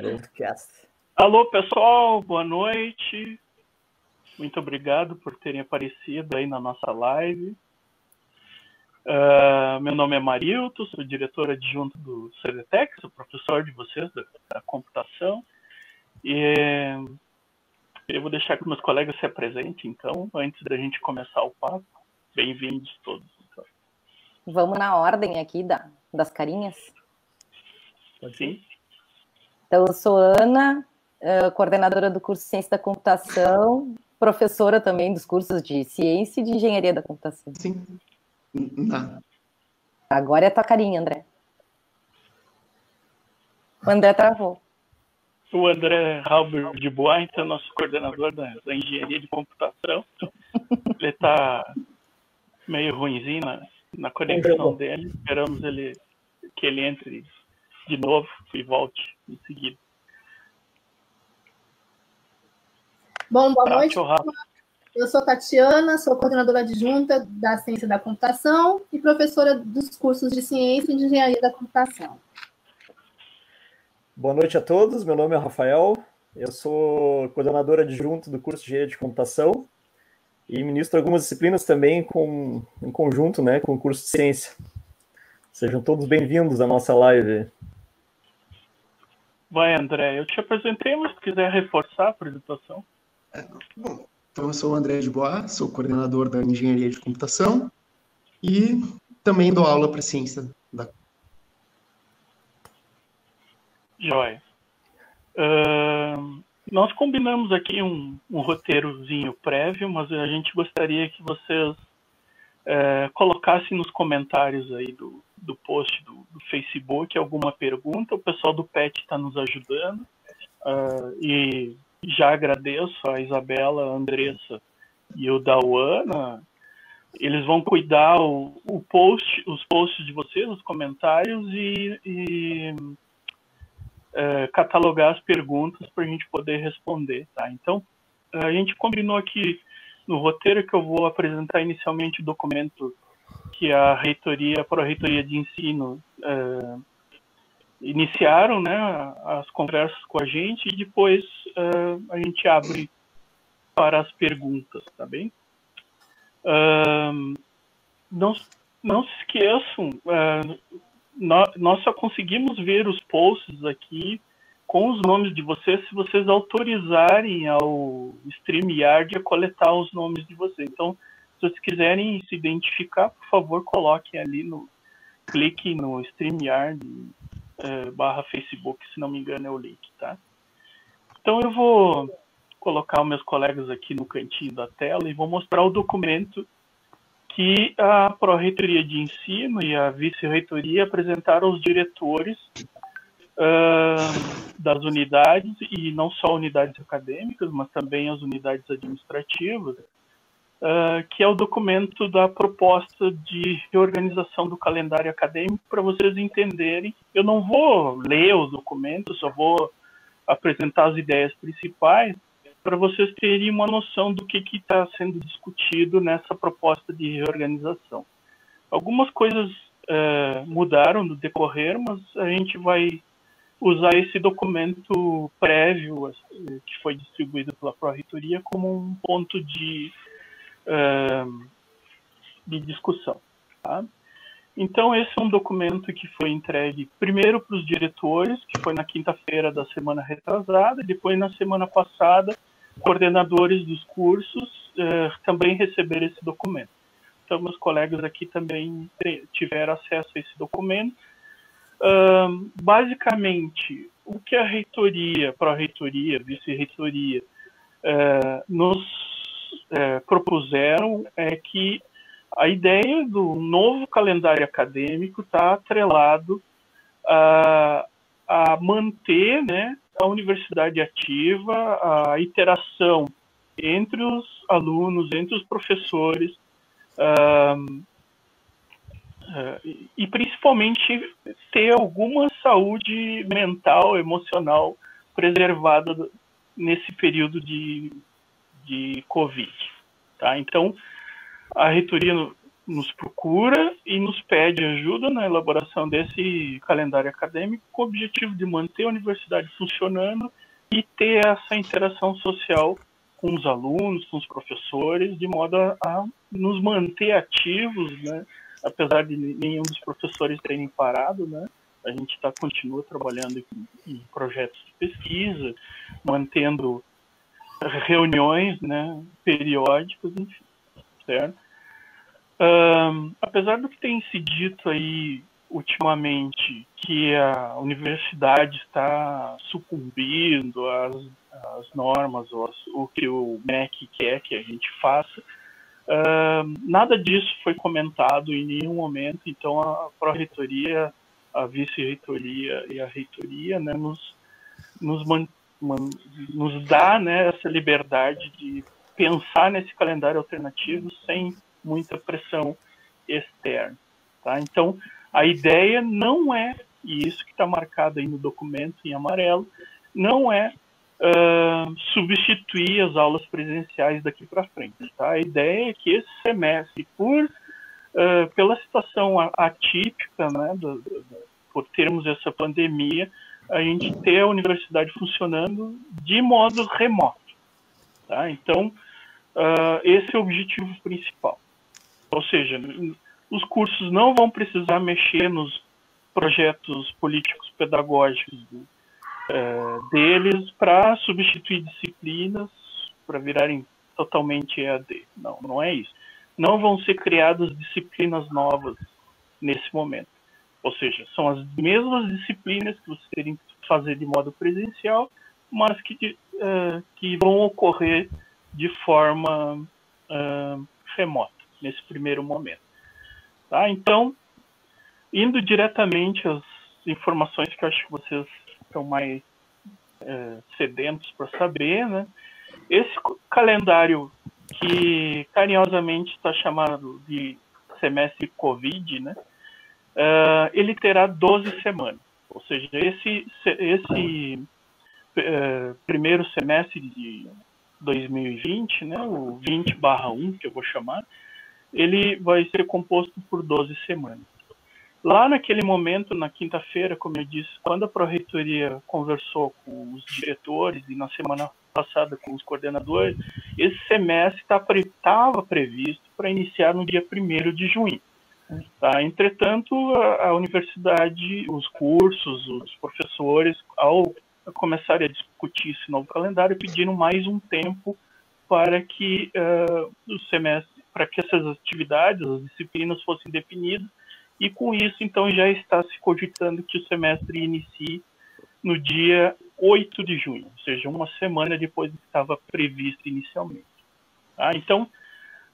Broadcast. Alô, pessoal, boa noite. Muito obrigado por terem aparecido aí na nossa live. Uh, meu nome é Marilto, sou diretor adjunto do CDTEC, sou professor de vocês da, da computação. E eu vou deixar que meus colegas se apresentem, então, antes da gente começar o papo. Bem-vindos todos. Então. Vamos na ordem aqui da, das carinhas? Sim. Então, eu sou Ana, uh, coordenadora do curso Ciência da Computação, professora também dos cursos de Ciência e de Engenharia da Computação. Sim. Não. Agora é a tua carinha, André. O André travou. O André Halber de Bois, então, nosso coordenador da, da engenharia de computação. Ele está meio ruimzinho na, na conexão dele. Esperamos ele, que ele entre de novo e volte em seguida. Bom, boa noite. Eu sou Tatiana, sou coordenadora adjunta da Ciência da Computação e professora dos cursos de Ciência e de Engenharia da Computação. Boa noite a todos, meu nome é Rafael, eu sou coordenadora adjunto do curso de Engenharia de Computação e ministro algumas disciplinas também com, em conjunto né, com o curso de Ciência. Sejam todos bem-vindos à nossa live. Vai, André, eu te apresentei, mas se quiser reforçar a apresentação. É, bom, então eu sou o André de Bois, sou coordenador da Engenharia de Computação e também dou aula para ciência da Joia. Uh, nós combinamos aqui um, um, roteirozinho prévio, mas a gente gostaria que vocês uh, colocassem nos comentários aí do, do post do, do Facebook alguma pergunta. O pessoal do PET está nos ajudando. Uh, e já agradeço a Isabela, a Andressa e o Dauana. Eles vão cuidar o, o post, os posts de vocês, os comentários e, e é, catalogar as perguntas para a gente poder responder, tá? Então, a gente combinou aqui no roteiro que eu vou apresentar inicialmente o documento que a reitoria, a pró-reitoria de ensino é, iniciaram, né, as conversas com a gente e depois uh, a gente abre para as perguntas, tá bem? Uh, não, não se esqueçam, nós, nós só conseguimos ver os posts aqui com os nomes de vocês se vocês autorizarem ao StreamYard a coletar os nomes de vocês. Então, se vocês quiserem se identificar, por favor, coloquem ali no clique no StreamYard é, barra Facebook, se não me engano é o link, tá? Então eu vou colocar meus colegas aqui no cantinho da tela e vou mostrar o documento que a Pró-Reitoria de Ensino e a Vice-Reitoria apresentaram aos diretores das unidades, e não só unidades acadêmicas, mas também as unidades administrativas, uh, que é o documento da proposta de reorganização do calendário acadêmico, para vocês entenderem. Eu não vou ler os documentos, só vou apresentar as ideias principais, para vocês terem uma noção do que está sendo discutido nessa proposta de reorganização. Algumas coisas uh, mudaram no decorrer, mas a gente vai usar esse documento prévio assim, que foi distribuído pela Pró-Reitoria como um ponto de de discussão. Tá? Então, esse é um documento que foi entregue primeiro para os diretores, que foi na quinta-feira da semana retrasada, e depois na semana passada, coordenadores dos cursos eh, também receberam esse documento. Então, meus colegas aqui também tiveram acesso a esse documento. Uh, basicamente, o que a reitoria, pró-reitoria, vice-reitoria, uh, nos é, propuseram é que a ideia do novo calendário acadêmico está atrelado a, a manter né, a universidade ativa, a interação entre os alunos, entre os professores, uh, uh, e principalmente ter alguma saúde mental, emocional preservada nesse período de de Covid. Tá? Então, a reitoria nos procura e nos pede ajuda na elaboração desse calendário acadêmico com o objetivo de manter a universidade funcionando e ter essa interação social com os alunos, com os professores, de modo a, a nos manter ativos, né? Apesar de nenhum dos professores terem parado, né? a gente tá, continua trabalhando em, em projetos de pesquisa, mantendo reuniões né, periódicas, enfim, certo? Um, apesar do que tem se dito aí ultimamente que a universidade está sucumbindo às, às normas, ou o que o MEC quer que a gente faça, uh, nada disso foi comentado em nenhum momento, então a Pró-Reitoria, a Vice-Reitoria e a Reitoria né, nos, nos, man, man, nos dá né, essa liberdade de pensar nesse calendário alternativo sem muita pressão externa. Tá? Então, a ideia não é, e isso que está marcado aí no documento em amarelo, não é uh, substituir as aulas presenciais daqui para frente. Tá? A ideia é que esse semestre, por, uh, pela situação atípica, né, do, do, por termos essa pandemia, a gente ter a universidade funcionando de modo remoto. Tá? Então, uh, esse é o objetivo principal. Ou seja, os cursos não vão precisar mexer nos projetos políticos pedagógicos é, deles para substituir disciplinas para virarem totalmente EAD. Não, não é isso. Não vão ser criadas disciplinas novas nesse momento. Ou seja, são as mesmas disciplinas que você teria que fazer de modo presencial, mas que, uh, que vão ocorrer de forma uh, remota nesse primeiro momento. Tá? Então, indo diretamente às informações que eu acho que vocês estão mais é, sedentos para saber, né? Esse calendário que carinhosamente está chamado de semestre Covid, né? Uh, ele terá 12 semanas. Ou seja, esse, esse uh, primeiro semestre de 2020, né, o 20 barra 1, que eu vou chamar, ele vai ser composto por 12 semanas. Lá naquele momento, na quinta-feira, como eu disse, quando a Proreitoria conversou com os diretores e na semana passada com os coordenadores, esse semestre estava tá, previsto para iniciar no dia 1 de junho. Tá? Entretanto, a, a, universidade, os cursos, os professores, ao começarem a discutir esse novo calendário, pediram mais um tempo para que uh, o semestre para que essas atividades, as disciplinas fossem definidas, e com isso, então, já está se cogitando que o semestre inicie no dia 8 de junho, ou seja, uma semana depois do que estava previsto inicialmente. Tá? Então,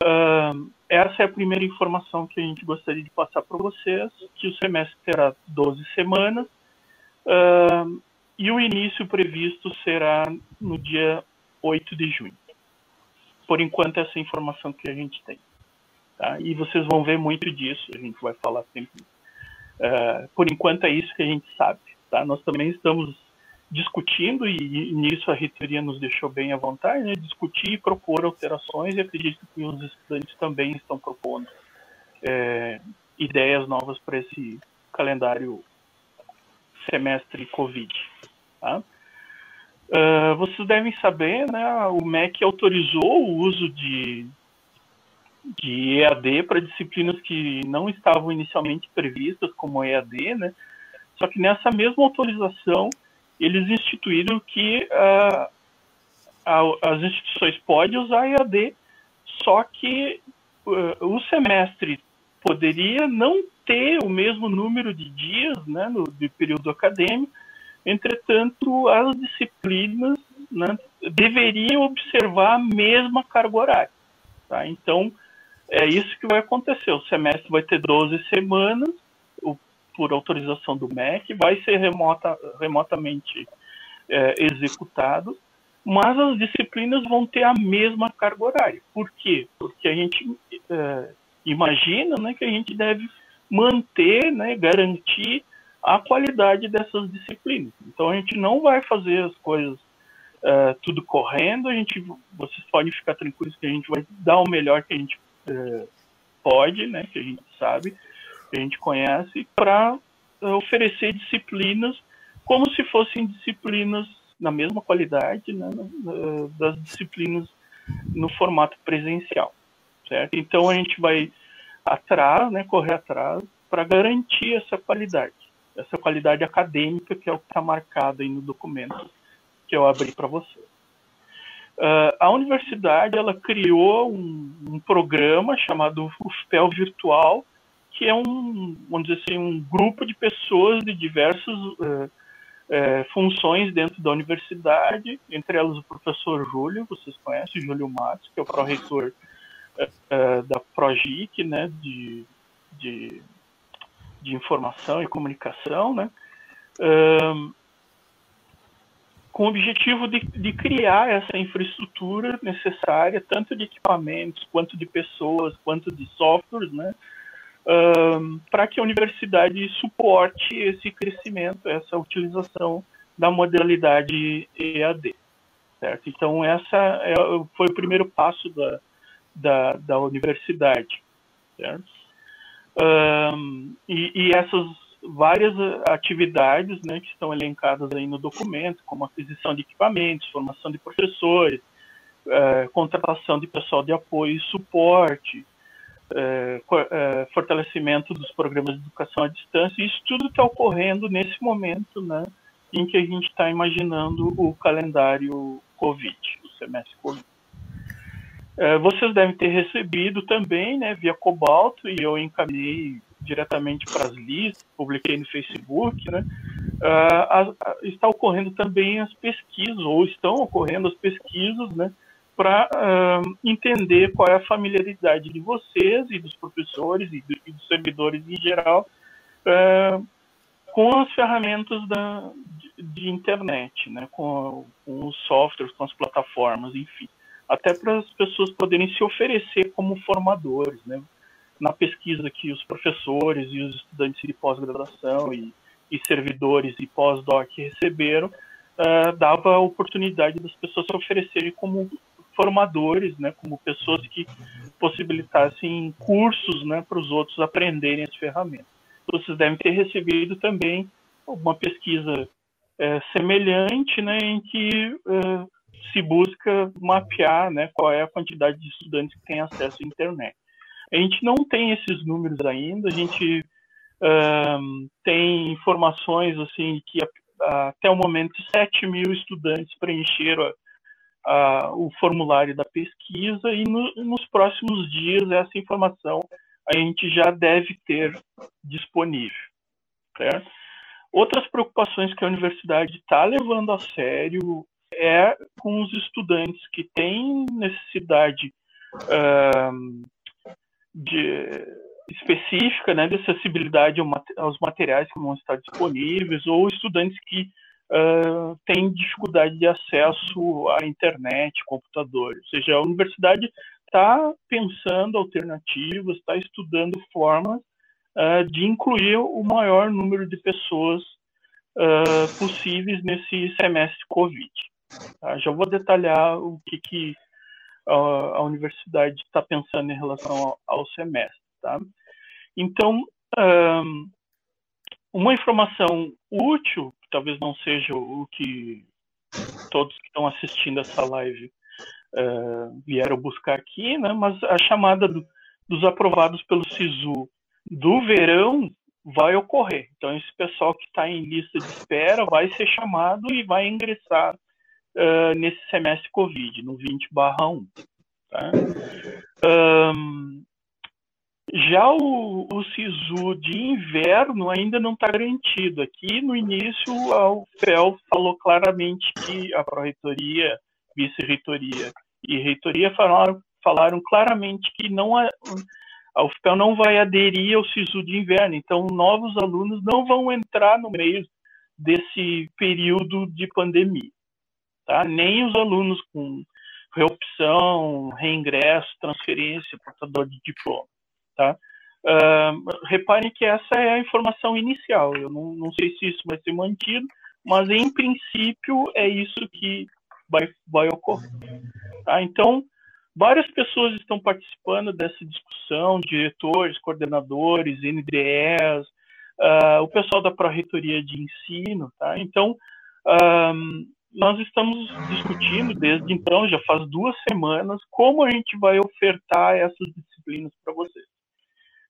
uh, essa é a primeira informação que a gente gostaria de passar para vocês, que o semestre terá 12 semanas, uh, e o início previsto será no dia 8 de junho por enquanto, essa é informação que a gente tem. Tá? E vocês vão ver muito disso, a gente vai falar sempre. Uh, por enquanto, é isso que a gente sabe. Tá? Nós também estamos discutindo, e, e nisso a reitoria nos deixou bem à vontade, né? discutir e propor alterações, e acredito que os estudantes também estão propondo é, ideias novas para esse calendário semestre Covid. Tá? Uh, vocês devem saber, né, o MEC autorizou o uso de, de EAD para disciplinas que não estavam inicialmente previstas como EAD, né? Só que nessa mesma autorização, eles instituíram que uh, a, as instituições podem usar EAD, só que uh, o semestre poderia não ter o mesmo número de dias né, no, de período acadêmico, Entretanto, as disciplinas né, deveriam observar a mesma carga horária. Tá? Então, é isso que vai acontecer. O semestre vai ter 12 semanas, o, por autorização do MEC, vai ser remota, remotamente é, executado, mas as disciplinas vão ter a mesma carga horária. Por quê? Porque a gente é, imagina né, que a gente deve manter, né, garantir a qualidade dessas disciplinas. Então a gente não vai fazer as coisas uh, tudo correndo, a gente, vocês podem ficar tranquilos que a gente vai dar o melhor que a gente uh, pode, né, que a gente sabe, que a gente conhece, para oferecer disciplinas como se fossem disciplinas na mesma qualidade né, das disciplinas no formato presencial, certo? Então a gente vai atrás, né, correr atrás para garantir essa qualidade, essa qualidade acadêmica que é o que está marcado aí no documento que eu abri para você. Uh, a universidade ela criou um, um, programa chamado UFPEL Virtual, que é um, vamos dizer assim, um grupo de pessoas de diversas uh, uh, funções dentro da universidade, entre elas o professor Júlio, vocês conhecem, Júlio Matos, que é o pró-reitor da Progic, né, de, de, de, informação e comunicação, né, com o objetivo de, de, criar essa infraestrutura necessária, tanto de equipamentos, quanto de pessoas, quanto de softwares, né, um, para que a universidade suporte esse crescimento, essa utilização da modalidade EAD. Certo? Então, essa é, foi o primeiro passo da, da, da universidade. Certo? Um, e, e essas várias atividades né, que estão elencadas aí no documento, como aquisição de equipamentos, formação de professores, é, contratação de pessoal de apoio e suporte, é, fortalecimento dos programas de educação à distância, isso tudo está ocorrendo nesse momento né, em que a gente está imaginando o calendário Covid, o semestre Covid. Vocês devem ter recebido também, né, via Cobalto, e eu encaminhei diretamente para as listas, publiquei no Facebook, né, uh, está ocorrendo também as pesquisas, ou estão ocorrendo as pesquisas, né, para uh, entender qual é a familiaridade de vocês e dos professores e, do, e dos servidores em geral uh, com as ferramentas da, de, de internet, né, com, com, os softwares, com as plataformas, enfim, até para as pessoas poderem se oferecer como formadores, né, na pesquisa que os professores e os estudantes de pós-graduação e, e, servidores e pós-doc receberam, uh, dava a oportunidade das pessoas se oferecerem como formadores, né, como pessoas que possibilitassem cursos né, para os outros aprenderem as ferramentas. Vocês devem ter recebido também uma pesquisa é, semelhante, né, em que é, se busca mapear né, qual é a quantidade de estudantes que têm acesso à internet. A gente não tem esses números ainda, a gente um, tem informações assim que até o momento 7 mil estudantes preencheram a, o formulário da pesquisa e no, nos próximos dias essa informação a gente já deve ter disponível. Certo? Outras preocupações que a universidade está levando a sério é com os estudantes que têm necessidade uh, de, específica né, de acessibilidade aos materiais que vão estar disponíveis ou estudantes que uh, têm dificuldade de acesso à internet, computador. Ou seja, a universidade está pensando alternativas, está estudando formas uh, de incluir o maior número de pessoas uh, possíveis nesse semestre Covid. Tá? Já vou detalhar o que, que a, universidade está pensando em relação ao, ao semestre. Tá? Então, um, uma informação útil, talvez não seja o que todos que estão assistindo essa live uh, vieram buscar aqui, né? mas a chamada do, dos aprovados pelo SISU do verão vai ocorrer. Então, esse pessoal que está em lista de espera vai ser chamado e vai ingressar uh, nesse semestre Covid, no 20/1. Tá? Um, já o, o SISU de inverno ainda não está garantido. Aqui no início, a UFEL falou claramente que a Pró-Reitoria, Vice-Reitoria e Reitoria falaram, falaram claramente que não a, a não vai aderir ao SISU de inverno, então novos alunos não vão entrar no meio desse período de pandemia tá? nem os alunos com reopção, reingresso, transferência, portador de diploma. Tá? Uh, reparem que essa é a informação inicial. Eu não, não, sei se isso vai ser mantido, mas em princípio é isso que vai, vai ocorrer. Tá? Então, várias pessoas estão participando dessa discussão, diretores, coordenadores, NDEs, uh, o pessoal da Pró-Reitoria de Ensino, tá? Então, um, nós estamos discutindo desde então, já faz duas semanas, como a gente vai ofertar essas disciplinas para vocês.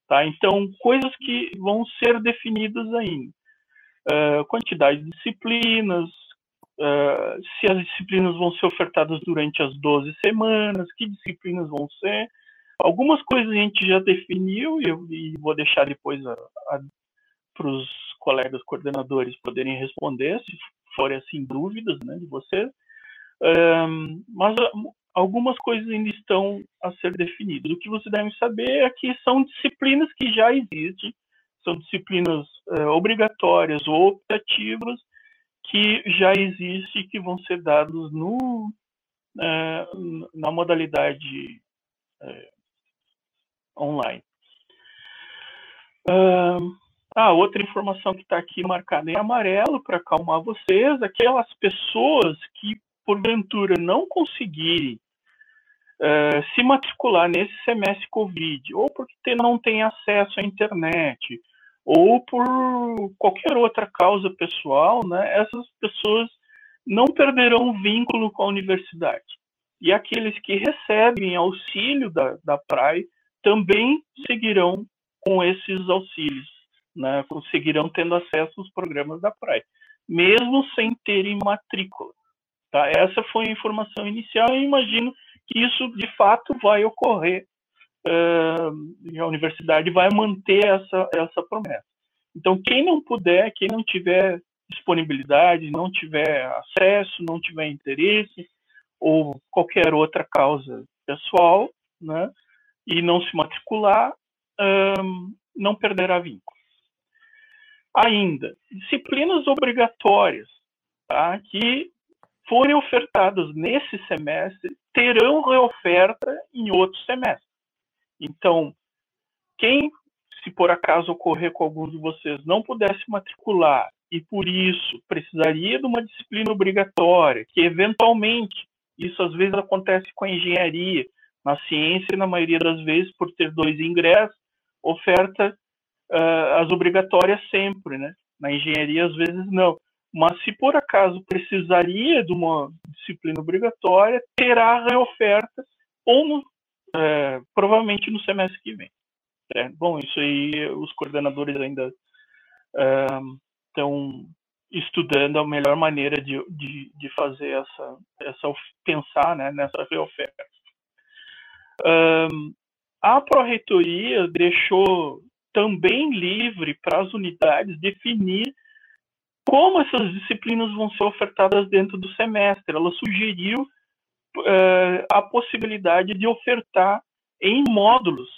Tá? Então, coisas que vão ser definidas ainda. Uh, quantidade de disciplinas, uh, se as disciplinas vão ser ofertadas durante as 12 semanas, que disciplinas vão ser. Algumas coisas a gente já definiu e, eu, e vou deixar depois para os colegas coordenadores poderem responder, se forem assim dúvidas né, de vocês. Um, mas algumas coisas ainda estão a ser definidas. O que vocês devem saber é que são disciplinas que já existem, são disciplinas uh, obrigatórias ou optativas que já existem e que vão ser dados no, uh, na modalidade uh, online. Ah, outra informação que está aqui marcada em amarelo para acalmar vocês, aquelas pessoas que porventura não conseguirem uh, se matricular nesse semestre Covid, ou porque não tem acesso à internet, ou por qualquer outra causa pessoal, né, essas pessoas não perderão o vínculo com a universidade. E aqueles que recebem auxílio da, da PRAE também seguirão com esses auxílios né, conseguirão tendo acesso aos programas da praia, mesmo sem terem matrícula. Tá? Essa foi a informação inicial e imagino que isso de fato vai ocorrer uh, e a universidade vai manter essa, essa promessa. Então, quem não puder, quem não tiver disponibilidade, não tiver acesso, não tiver interesse ou qualquer outra causa pessoal, né, e não se matricular, um, não perderá vínculo ainda disciplinas obrigatórias tá, que forem ofertadas nesse semestre terão reoferta em outro semestre. Então, quem, se por acaso ocorrer com alguns de vocês, não pudesse matricular e por isso precisaria de uma disciplina obrigatória, que eventualmente, isso às vezes acontece com a engenharia, na ciência, na maioria das vezes, por ter dois ingressos, oferta uh, as obrigatórias sempre, né? Na engenharia, às vezes, não. Mas se por acaso precisaria de uma disciplina obrigatória, terá reoferta, ou no, uh, provavelmente no semestre que vem. É, bom, isso aí os coordenadores ainda estão uh, estudando a melhor maneira de, de, de fazer essa, essa pensar né, nessa reoferta. A pró-reitoria deixou também livre para as unidades definir como essas disciplinas vão ser ofertadas dentro do semestre. Ela sugeriu uh, a possibilidade de ofertar em módulos,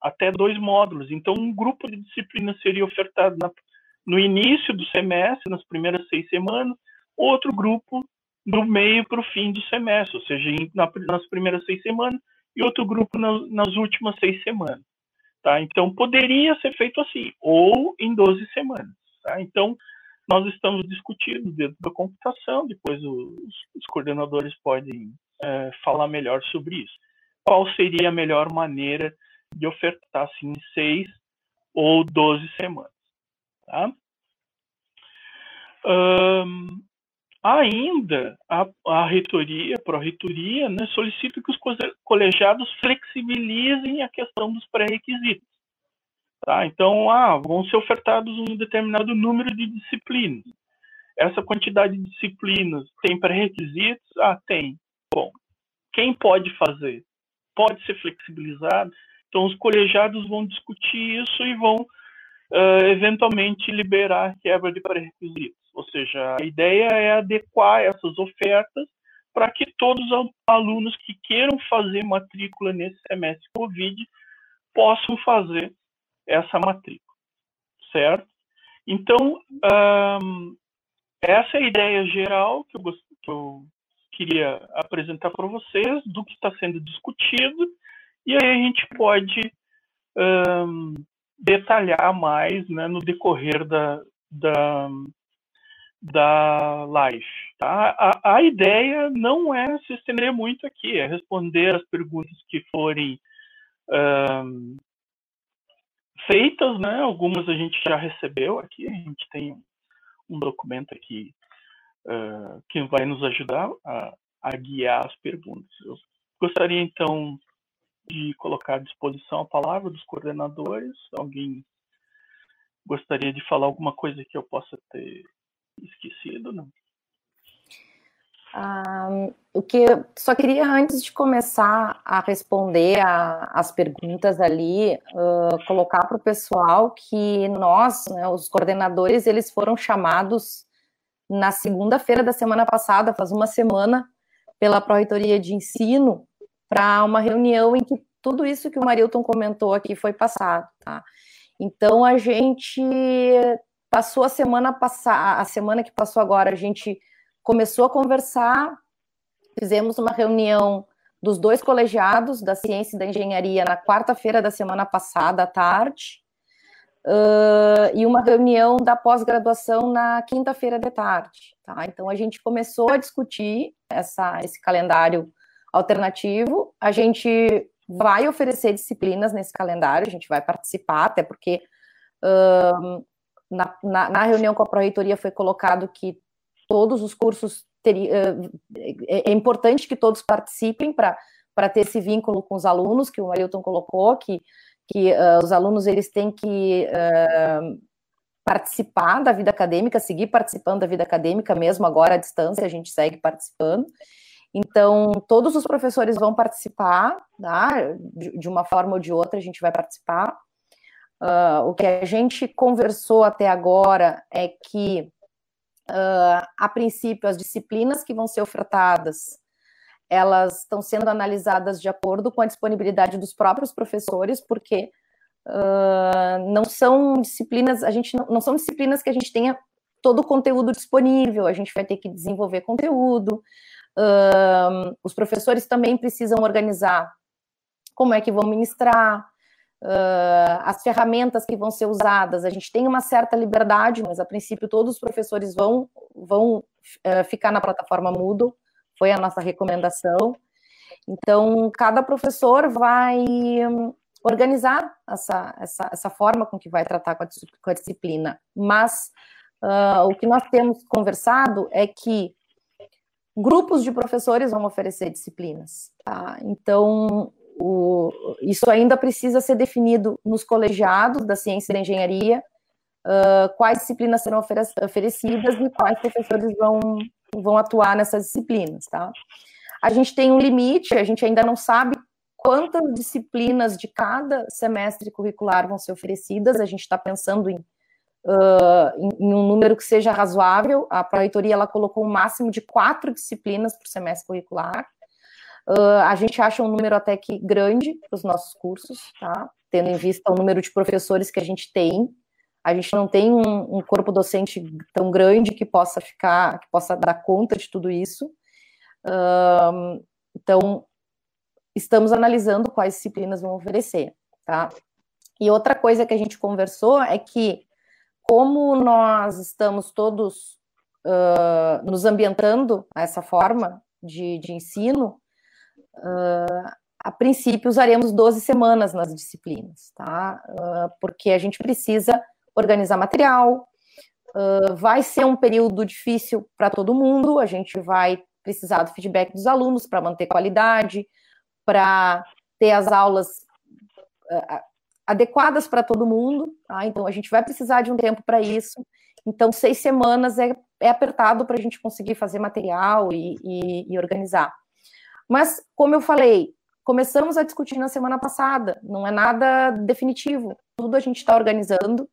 até dois módulos. Então, um grupo de disciplinas seria ofertado na, no início do semestre, nas primeiras seis semanas, outro grupo do meio para o fim do semestre, ou seja, na, nas primeiras seis semanas, e outro grupo na, nas últimas seis semanas. Tá? Então, poderia ser feito assim, ou em 12 semanas. Tá? Então, nós estamos discutindo dentro da computação, depois os, os coordenadores podem é, falar melhor sobre isso. Qual seria a melhor maneira de ofertar assim, em 6 ou 12 semanas? Tá? Ainda, a, a reitoria, a pró-reitoria, né, solicita que os colegiados flexibilizem a questão dos pré-requisitos. Tá? Então, ah, vão ser ofertados um determinado número de disciplinas. Essa quantidade de disciplinas tem pré-requisitos? Ah, tem. Bom, quem pode fazer? Pode ser flexibilizado? Então, os colegiados vão discutir isso e vão, uh, eventualmente, liberar a quebra de pré-requisitos. Ou seja, a ideia é adequar essas ofertas para que todos os alunos que queiram fazer matrícula nesse semestre Covid possam fazer essa matrícula, certo? Então, essa é a ideia geral que eu, que eu queria apresentar para vocês do que está sendo discutido, e aí a gente pode detalhar mais né, no decorrer da, da, da live. Tá? A, a, ideia não é se estender muito aqui, é responder as perguntas que forem um, feitas, né? Algumas a gente já recebeu aqui, a gente tem um documento aqui uh, que vai nos ajudar a, a guiar as perguntas. Eu gostaria então de colocar à disposição a palavra dos coordenadores. Alguém gostaria de falar alguma coisa que eu possa ter esquecido, não? Um, o que só queria antes de começar a responder a, as perguntas ali, uh, colocar para o pessoal que nós, né, os coordenadores, eles foram chamados na segunda-feira da semana passada, faz uma semana, pela Pró-Reitoria de Ensino, para uma reunião em que tudo isso que o Marilton comentou aqui foi passado, tá? Então a gente passou a semana passada, a semana que passou agora, a gente começou a conversar, fizemos uma reunião dos dois colegiados da ciência e da engenharia na quarta-feira da semana passada à tarde, uh, e uma reunião da pós-graduação na quinta-feira de tarde. Tá? Então a gente começou a discutir essa, esse calendário alternativo. A gente vai oferecer disciplinas nesse calendário, a gente vai participar, até porque na, na, na, reunião com a Proreitoria foi colocado que todos os cursos teria, é, é importante que todos participem para ter esse vínculo com os alunos que o Ailton colocou, que, que uh, os alunos eles têm que uh, participar da vida acadêmica, seguir participando da vida acadêmica, mesmo agora à distância, a gente segue participando. Então, todos os professores vão participar, tá? de uma forma ou de outra, a gente vai participar. Uh, o que a gente conversou até agora é que Uh, a princípio, as disciplinas que vão ser ofertadas, elas estão sendo analisadas de acordo com a disponibilidade dos próprios professores, porque uh, não são disciplinas, a gente não, não, são disciplinas que a gente tenha todo o conteúdo disponível, a gente vai ter que desenvolver conteúdo. Uh, os professores também precisam organizar como é que vão ministrar, uh, as ferramentas que vão ser usadas. A gente tem uma certa liberdade, mas a princípio todos os professores vão, vão uh, ficar na plataforma Moodle, foi a nossa recomendação. Então, cada professor vai um, organizar essa, essa, essa forma com que vai tratar com a, com a disciplina. Mas uh, o que nós temos conversado é que grupos de professores vão oferecer disciplinas. Tá? Então, o, isso ainda precisa ser definido nos colegiados da ciência e da engenharia, uh, quais disciplinas serão oferecidas e quais professores vão, vão atuar nessas disciplinas, tá? A gente tem um limite, a gente ainda não sabe quantas disciplinas de cada semestre curricular vão ser oferecidas, a gente está pensando em, uh, em, em, um número que seja razoável, a proreitoria ela colocou um máximo de quatro disciplinas por semestre curricular, Uh, a gente acha um número até que grande para os nossos cursos, tá? Tendo em vista o número de professores que a gente tem. A gente não tem um, um corpo docente tão grande que possa ficar, que possa dar conta de tudo isso. Então, estamos analisando quais disciplinas vão oferecer, tá? E outra coisa que a gente conversou é que, como nós estamos todos uh, nos ambientando a essa forma de, de ensino, Uh, a princípio, usaremos 12 semanas nas disciplinas, tá? Uh, porque a gente precisa organizar material, uh, vai ser um período difícil para todo mundo, a gente vai precisar do feedback dos alunos para manter qualidade, para ter as aulas adequadas para todo mundo, tá? Então, a gente vai precisar de um tempo para isso. Então, seis semanas é, é apertado para a gente conseguir fazer material e, e, e organizar. Mas, como eu falei, começamos a discutir na semana passada, não é nada definitivo, tudo a gente está organizando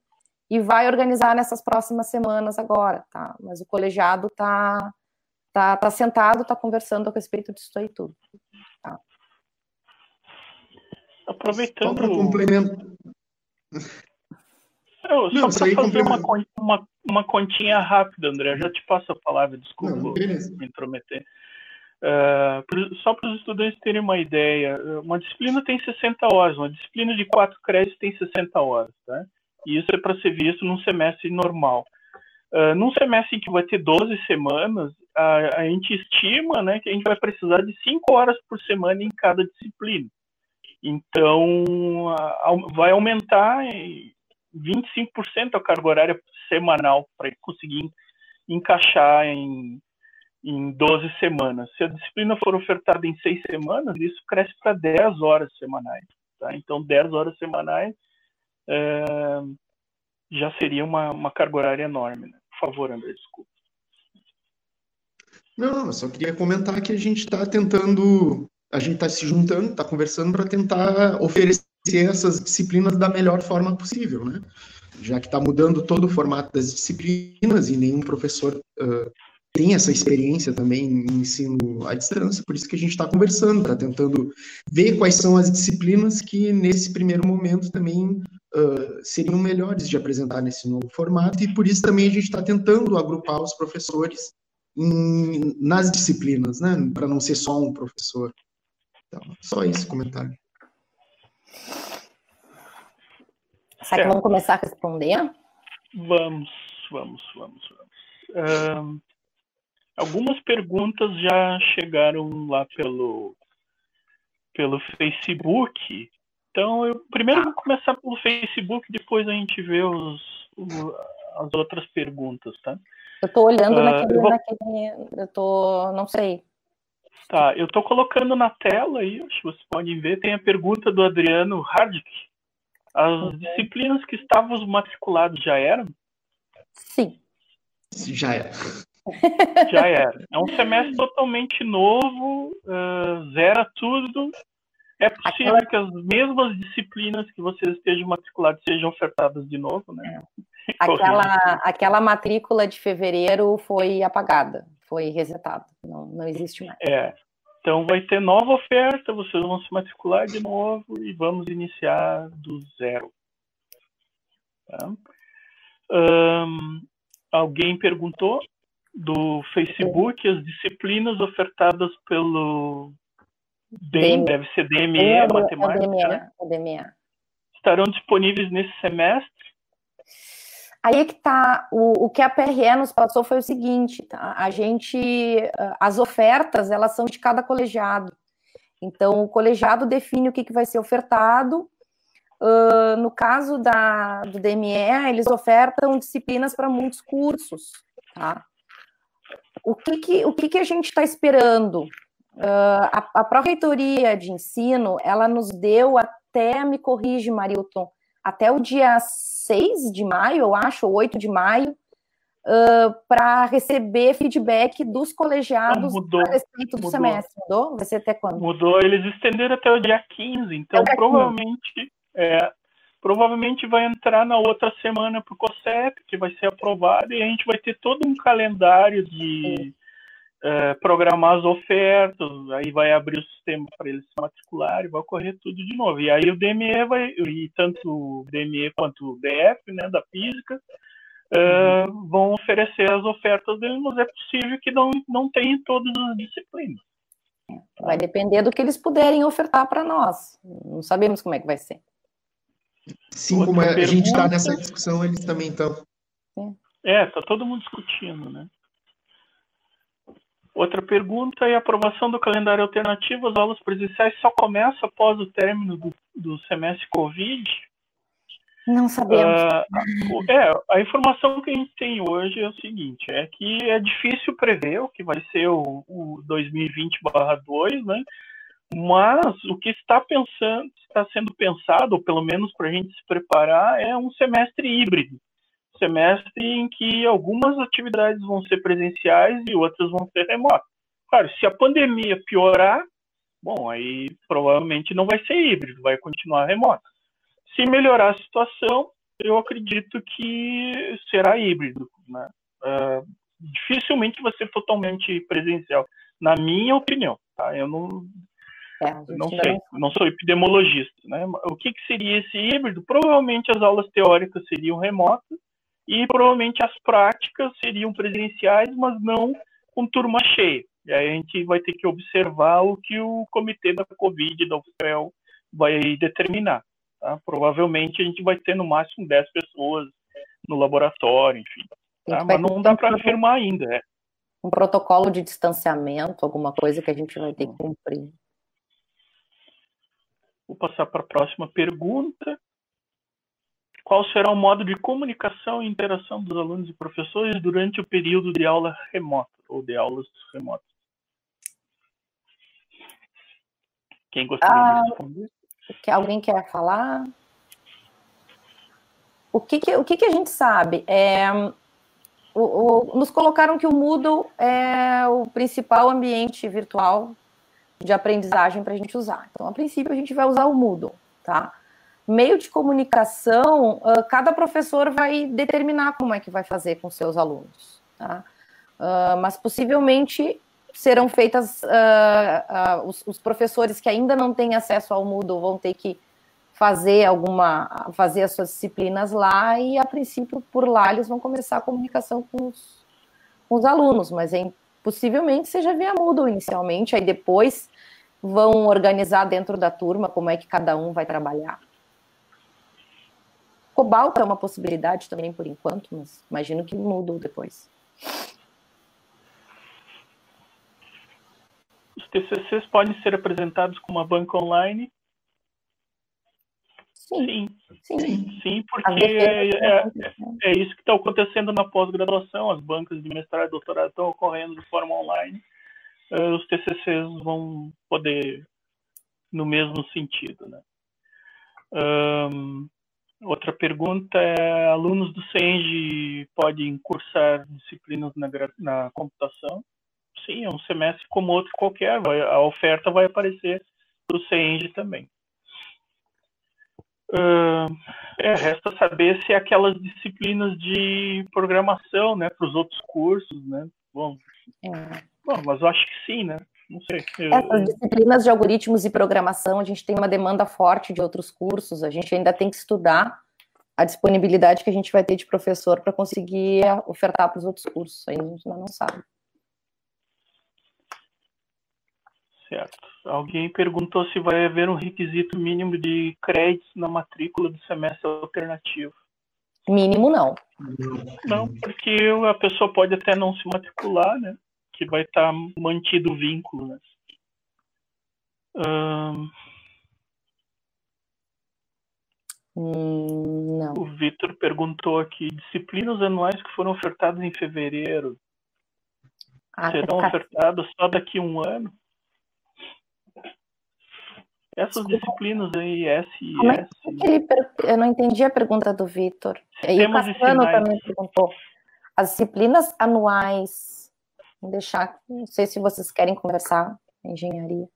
e vai organizar nessas próximas semanas agora, tá? Mas o colegiado está tá, tá sentado, está conversando a respeito disso aí tudo. Tá? Aproveitando. Só para complementar. Eu, só para fazer uma, uma, uma continha rápida, André, eu já te passo a palavra, desculpa não, me intrometer. Uh, só para os estudantes terem uma ideia, uma disciplina tem 60 horas, uma disciplina de 4 créditos tem 60 horas, tá? E isso é para ser visto num semestre normal. Uh, num semestre em que vai ter 12 semanas, a, a gente estima né, que a gente vai precisar de 5 horas por semana em cada disciplina. Então, a, a, vai aumentar 25% a carga horária semanal para conseguir encaixar em, em 12 semanas. Se a disciplina for ofertada em 6 semanas, isso cresce para 10 horas semanais. Tá? Então, 10 horas semanais é, já seria uma, uma carga horária enorme. Né? Por favor, André, desculpa. Não, eu só queria comentar que a gente está tentando, a gente está se juntando, está conversando para tentar oferecer essas disciplinas da melhor forma possível, né? Já que está mudando todo o formato das disciplinas e nenhum professor uh, tem essa experiência também em ensino à distância, por isso que a gente está conversando, está tentando ver quais são as disciplinas que nesse primeiro momento também uh, seriam melhores de apresentar nesse novo formato, e por isso também a gente está tentando agrupar os professores em, nas disciplinas, né, para não ser só um professor. Então, só esse comentário. Será que vamos começar a responder? Vamos, vamos, vamos, vamos. Algumas perguntas já chegaram lá pelo, pelo Facebook. Então, eu primeiro vou começar pelo Facebook, depois a gente vê os, os as outras perguntas, tá? Eu estou olhando uh, naquele, eu vou... naquele, eu tô, não sei. Tá, eu estou colocando na tela aí, acho que vocês podem ver, tem a pergunta do Adriano Hardick. As uhum. disciplinas que estávamos matriculados já eram? Sim. Já era. Já era. É um semestre totalmente novo, uh, zera tudo. É possível Aquela... que as mesmas disciplinas que vocês estejam matriculados sejam ofertadas de novo, né? É. Aquela, aquela matrícula de fevereiro foi apagada, foi resetada, não, não existe mais. É. Então vai ter nova oferta, vocês vão se matricular de novo e vamos iniciar do zero. Tá? Um, alguém perguntou do Facebook as disciplinas ofertadas pelo DEM, deve ser DME, é, matemática. DME, né? DME. Estarão disponíveis nesse semestre? Aí é que tá, o, o que a PRE nos passou foi o seguinte, tá? A gente, as ofertas, elas são de cada colegiado. Então, o colegiado define o que, que vai ser ofertado. Uh, no caso da, do DME, eles ofertam disciplinas para muitos cursos, tá? O que, que, o que, que a gente está esperando? Uh, a, a Pró-Reitoria de Ensino, ela nos deu até, me corrige, Marilton, até o dia 6 de maio, eu acho, ou 8 de maio, uh, para receber feedback dos colegiados mudou, a respeito do mudou. semestre. Mudou? Vai ser até quando? Mudou, eles estenderam até o dia 15, então dia provavelmente 15. É, provavelmente vai entrar na outra semana para o COSEP, que vai ser aprovado, e a gente vai ter todo um calendário de... É, programar as ofertas, aí vai abrir o sistema para eles se matricularem, vai ocorrer tudo de novo. E aí o DME vai, e tanto o DME quanto o DF, né, da física, é, vão oferecer as ofertas deles, mas é possível que não, não tenha todas as disciplinas. Vai depender do que eles puderem ofertar para nós. Não sabemos como é que vai ser. Sim, Outra como a gente está nessa discussão, eles também estão. É, está todo mundo discutindo, né? Outra pergunta é a aprovação do calendário alternativo. As aulas presenciais só começam após o término do, do semestre Covid? Não sabemos. Uh, é, a informação que a gente tem hoje é o seguinte, é que é difícil prever o que vai ser o, o 2020/2, né? Mas o que está pensando, está sendo pensado, ou pelo menos para a gente se preparar, é um semestre híbrido semestre em que algumas atividades vão ser presenciais e outras vão ser remotas. Claro, se a pandemia piorar, bom, aí provavelmente não vai ser híbrido, vai continuar remoto. Se melhorar a situação, eu acredito que será híbrido. Né? Uh, dificilmente vai ser totalmente presencial, na minha opinião. Tá? Eu não, é, não sei, não sou epidemiologista. Né? O que, que seria esse híbrido? Provavelmente as aulas teóricas seriam remotas e provavelmente as práticas seriam presenciais, mas não com turma cheia. E aí a gente vai ter que observar o que o comitê da Covid, da UFPEL, vai determinar. Tá? Provavelmente a gente vai ter no máximo 10 pessoas no laboratório, enfim. Ah, mas não dá para afirmar ainda, é. Um protocolo de distanciamento, alguma coisa que a gente vai ter que cumprir. Vou passar para a próxima pergunta. Qual será o modo de comunicação e interação dos alunos e professores durante o período de aula remota ou de aulas remotas? Quem gostaria ah, de responder? Que alguém quer falar? O que, que o que, que, a gente sabe? É, o, o, nos colocaram que o Moodle é o principal ambiente virtual de aprendizagem para a gente usar. Então, a princípio, a gente vai usar o Moodle, tá? Meio de comunicação, cada professor vai determinar como é que vai fazer com seus alunos, tá? Mas possivelmente serão feitas, os, os, professores que ainda não têm acesso ao Moodle vão ter que fazer alguma, fazer as suas disciplinas lá e a princípio por lá eles vão começar a comunicação com os, com os alunos, mas é possivelmente seja via Moodle inicialmente, aí depois vão organizar dentro da turma como é que cada um vai trabalhar. Cobalto é uma possibilidade também por enquanto, mas imagino que Moodle depois. Os TCCs podem ser apresentados com uma banca online? Sim. Sim, sim, sim porque é, é, é, isso que está acontecendo na pós-graduação. As bancas de mestrado e doutorado estão ocorrendo de forma online. Uh, os TCCs vão poder no mesmo sentido, né? Um, outra pergunta é: alunos do CENG podem cursar disciplinas na, na computação? Sim, é um semestre como outro qualquer. Vai, a oferta vai aparecer para o CENG também. Uh, é, resta saber se aquelas disciplinas de programação, né, para os outros cursos, né? Bom, é. bom, mas eu acho que sim, né? Não sei. Eu... Essas disciplinas de algoritmos e programação, a gente tem uma demanda forte de outros cursos, a gente ainda tem que estudar a disponibilidade que a gente vai ter de professor para conseguir ofertar para os outros cursos, ainda a gente ainda não sabe. Certo. Alguém perguntou se vai haver um requisito mínimo de créditos na matrícula do semestre alternativo. Mínimo não. Não, porque a pessoa pode até não se matricular, né? Que vai estar tá mantido o vínculo, né? Hum, não. O Vitor perguntou aqui: disciplinas anuais que foram ofertadas em fevereiro ah, serão tá... ofertadas só daqui a um ano? Essas Desculpa. disciplinas aí, S e é S. Ele, eu não entendi a pergunta do Vitor. E o Cassiano também perguntou. As disciplinas anuais. Vou deixar. Não sei se vocês querem conversar engenharia.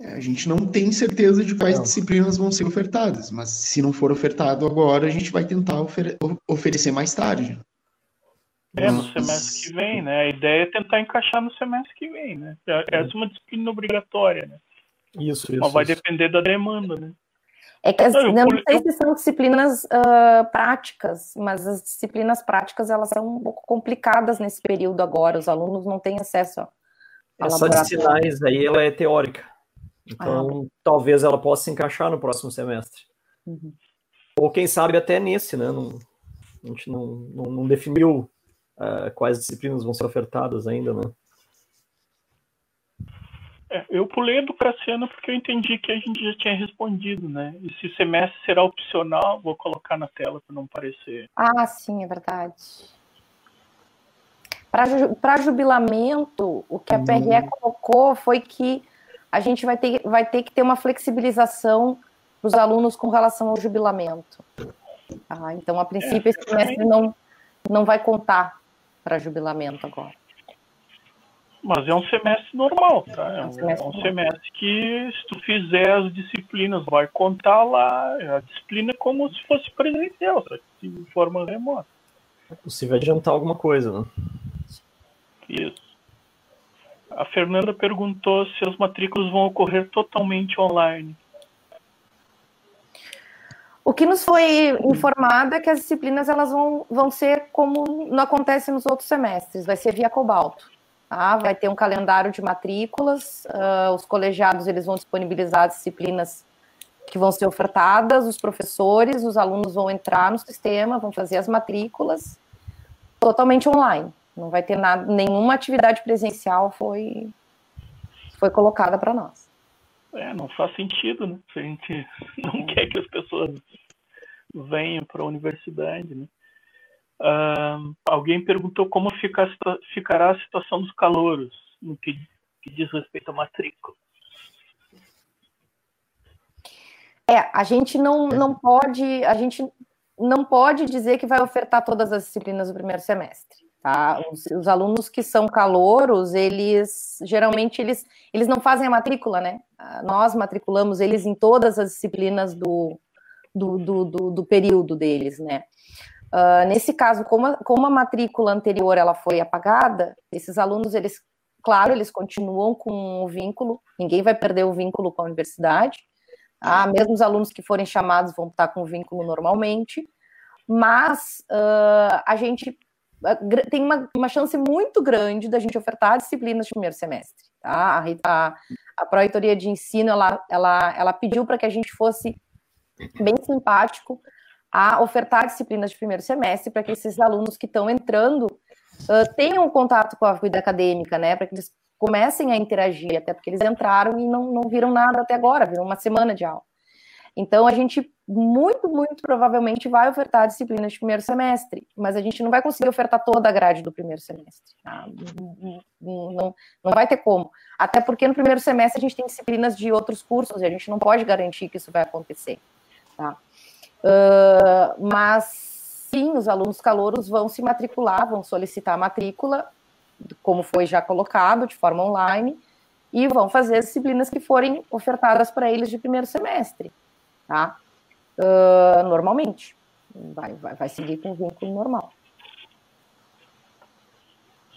É, a gente não tem certeza de quais não. disciplinas vão ser ofertadas, mas se não for ofertado agora, a gente vai tentar ofer oferecer mais tarde. É, no semestre que vem, né? A ideia é tentar encaixar no semestre que vem, né? Essa é uma disciplina obrigatória, né? Isso, isso. Mas vai isso. depender da demanda, né? É que as, não, não sei se são disciplinas uh, práticas, mas as disciplinas práticas elas são um pouco complicadas nesse período agora. Os alunos não têm acesso a essa de sinais aí ela é teórica, então ah, talvez ela possa se encaixar no próximo semestre. Uhum. Ou quem sabe até nesse, né? Não, a gente não, não, não definiu uh, quais disciplinas vão ser ofertadas ainda, né? É, eu pulei do Cassiano porque eu entendi que a gente já tinha respondido, né? Esse semestre será opcional, vou colocar na tela para não parecer. Ah, sim, é verdade. Para jubilamento, o que a PRE uhum. colocou foi que a gente vai ter, vai ter que ter uma flexibilização para os alunos com relação ao jubilamento. Ah, então, a princípio, é, esse semestre não, não vai contar para jubilamento agora. Mas é um semestre normal, tá? É um, semestre, é um semestre que, se tu fizer as disciplinas, vai contar lá. A disciplina é como se fosse presencial, só que de forma remota. É possível adiantar alguma coisa, né? Isso. A Fernanda perguntou se as matrículas vão ocorrer totalmente online. O que nos foi informado é que as disciplinas elas vão, vão ser como não acontece nos outros semestres, vai ser via Cobalto. Tá? Vai ter um calendário de matrículas, uh, os colegiados eles vão disponibilizar as disciplinas que vão ser ofertadas, os professores, os alunos vão entrar no sistema, vão fazer as matrículas totalmente online. Não vai ter nada, nenhuma atividade presencial foi, foi colocada para nós. É, não faz sentido, né? Se a gente não quer que as pessoas venham para a universidade, né? Uh, alguém perguntou como fica, ficará a situação dos calouros no que, que diz respeito à matrícula. É, a gente não, não pode, a gente não pode dizer que vai ofertar todas as disciplinas do primeiro semestre. Tá? Os, os, alunos que são calouros, eles geralmente eles, eles não fazem a matrícula, né? Nós matriculamos eles em todas as disciplinas do, do, do, do, do período deles, né? Uh, nesse caso, como a, como a matrícula anterior ela foi apagada, esses alunos, eles, claro, eles continuam com o vínculo, ninguém vai perder o vínculo com a universidade, tá? mesmo os alunos que forem chamados vão estar com o vínculo normalmente, mas uh, a gente tem uma, uma chance muito grande da gente ofertar disciplinas de primeiro semestre. Tá? A, a, a Proreitoria de Ensino, ela, ela, ela pediu para que a gente fosse bem simpático a ofertar disciplinas de primeiro semestre para que esses alunos que estão entrando uh, tenham contato com a vida acadêmica, né? Para que eles comecem a interagir, até porque eles entraram e não, não viram nada até agora, viram uma semana de aula. Então, a gente muito, muito provavelmente vai ofertar disciplinas de primeiro semestre, mas a gente não vai conseguir ofertar toda a grade do primeiro semestre. Tá? Não, não, não vai ter como. Até porque no primeiro semestre a gente tem disciplinas de outros cursos e a gente não pode garantir que isso vai acontecer. Tá? Uh, mas sim, os alunos calouros vão se matricular, vão solicitar a matrícula, como foi já colocado, de forma online, e vão fazer as disciplinas que forem ofertadas para eles de primeiro semestre. Tá? uh, normalmente. Vai, vai, vai seguir com o vínculo normal.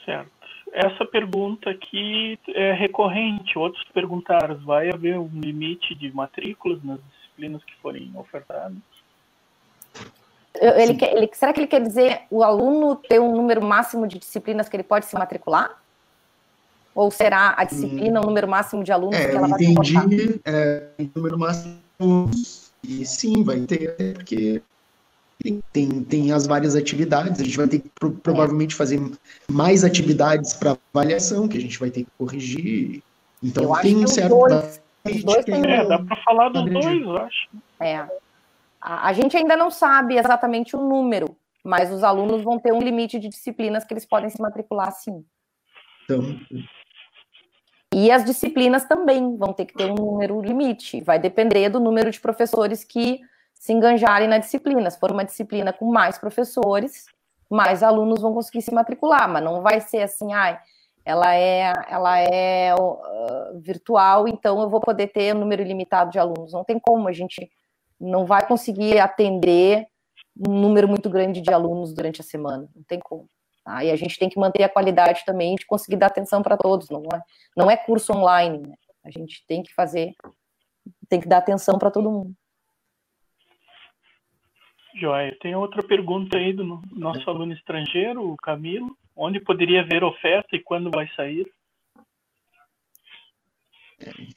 Certo. Essa pergunta aqui é recorrente. Outros perguntaram: vai haver um limite de matrículas nas disciplinas que forem ofertadas? Ele, quer, ele, será que ele quer dizer o aluno ter um número máximo de disciplinas que ele pode se matricular? Ou será a disciplina hum, o número máximo de alunos é, que ela vai entendi, é, número máximo e sim, vai ter, porque tem, tem as várias atividades, a gente vai ter que pro, provavelmente fazer mais atividades para avaliação, que a gente vai ter que corrigir. Então eu tem um certo. Dois, dois tem, é, dá para falar dos dois, eu acho. É. A, a gente ainda não sabe exatamente o número, mas os alunos vão ter um limite de disciplinas que eles podem se matricular sim. Então, e as disciplinas também vão ter que ter um número limite. Vai depender do número de professores que se enganjarem na disciplina. Se for uma disciplina com mais professores, mais alunos vão conseguir se matricular, mas não vai ser assim, ai, ela é, ela é uh, virtual, então eu vou poder ter um número limitado de alunos. Não tem como, a gente não vai conseguir atender um número muito grande de alunos durante a semana. Não tem como. Tá? E a gente tem que manter a qualidade também de conseguir dar atenção para todos, não é, não é curso online, né? A gente tem que fazer, tem que dar atenção para todo mundo. Joia, tem outra pergunta aí do nosso aluno estrangeiro, o Camilo. Onde poderia ver oferta e quando vai sair?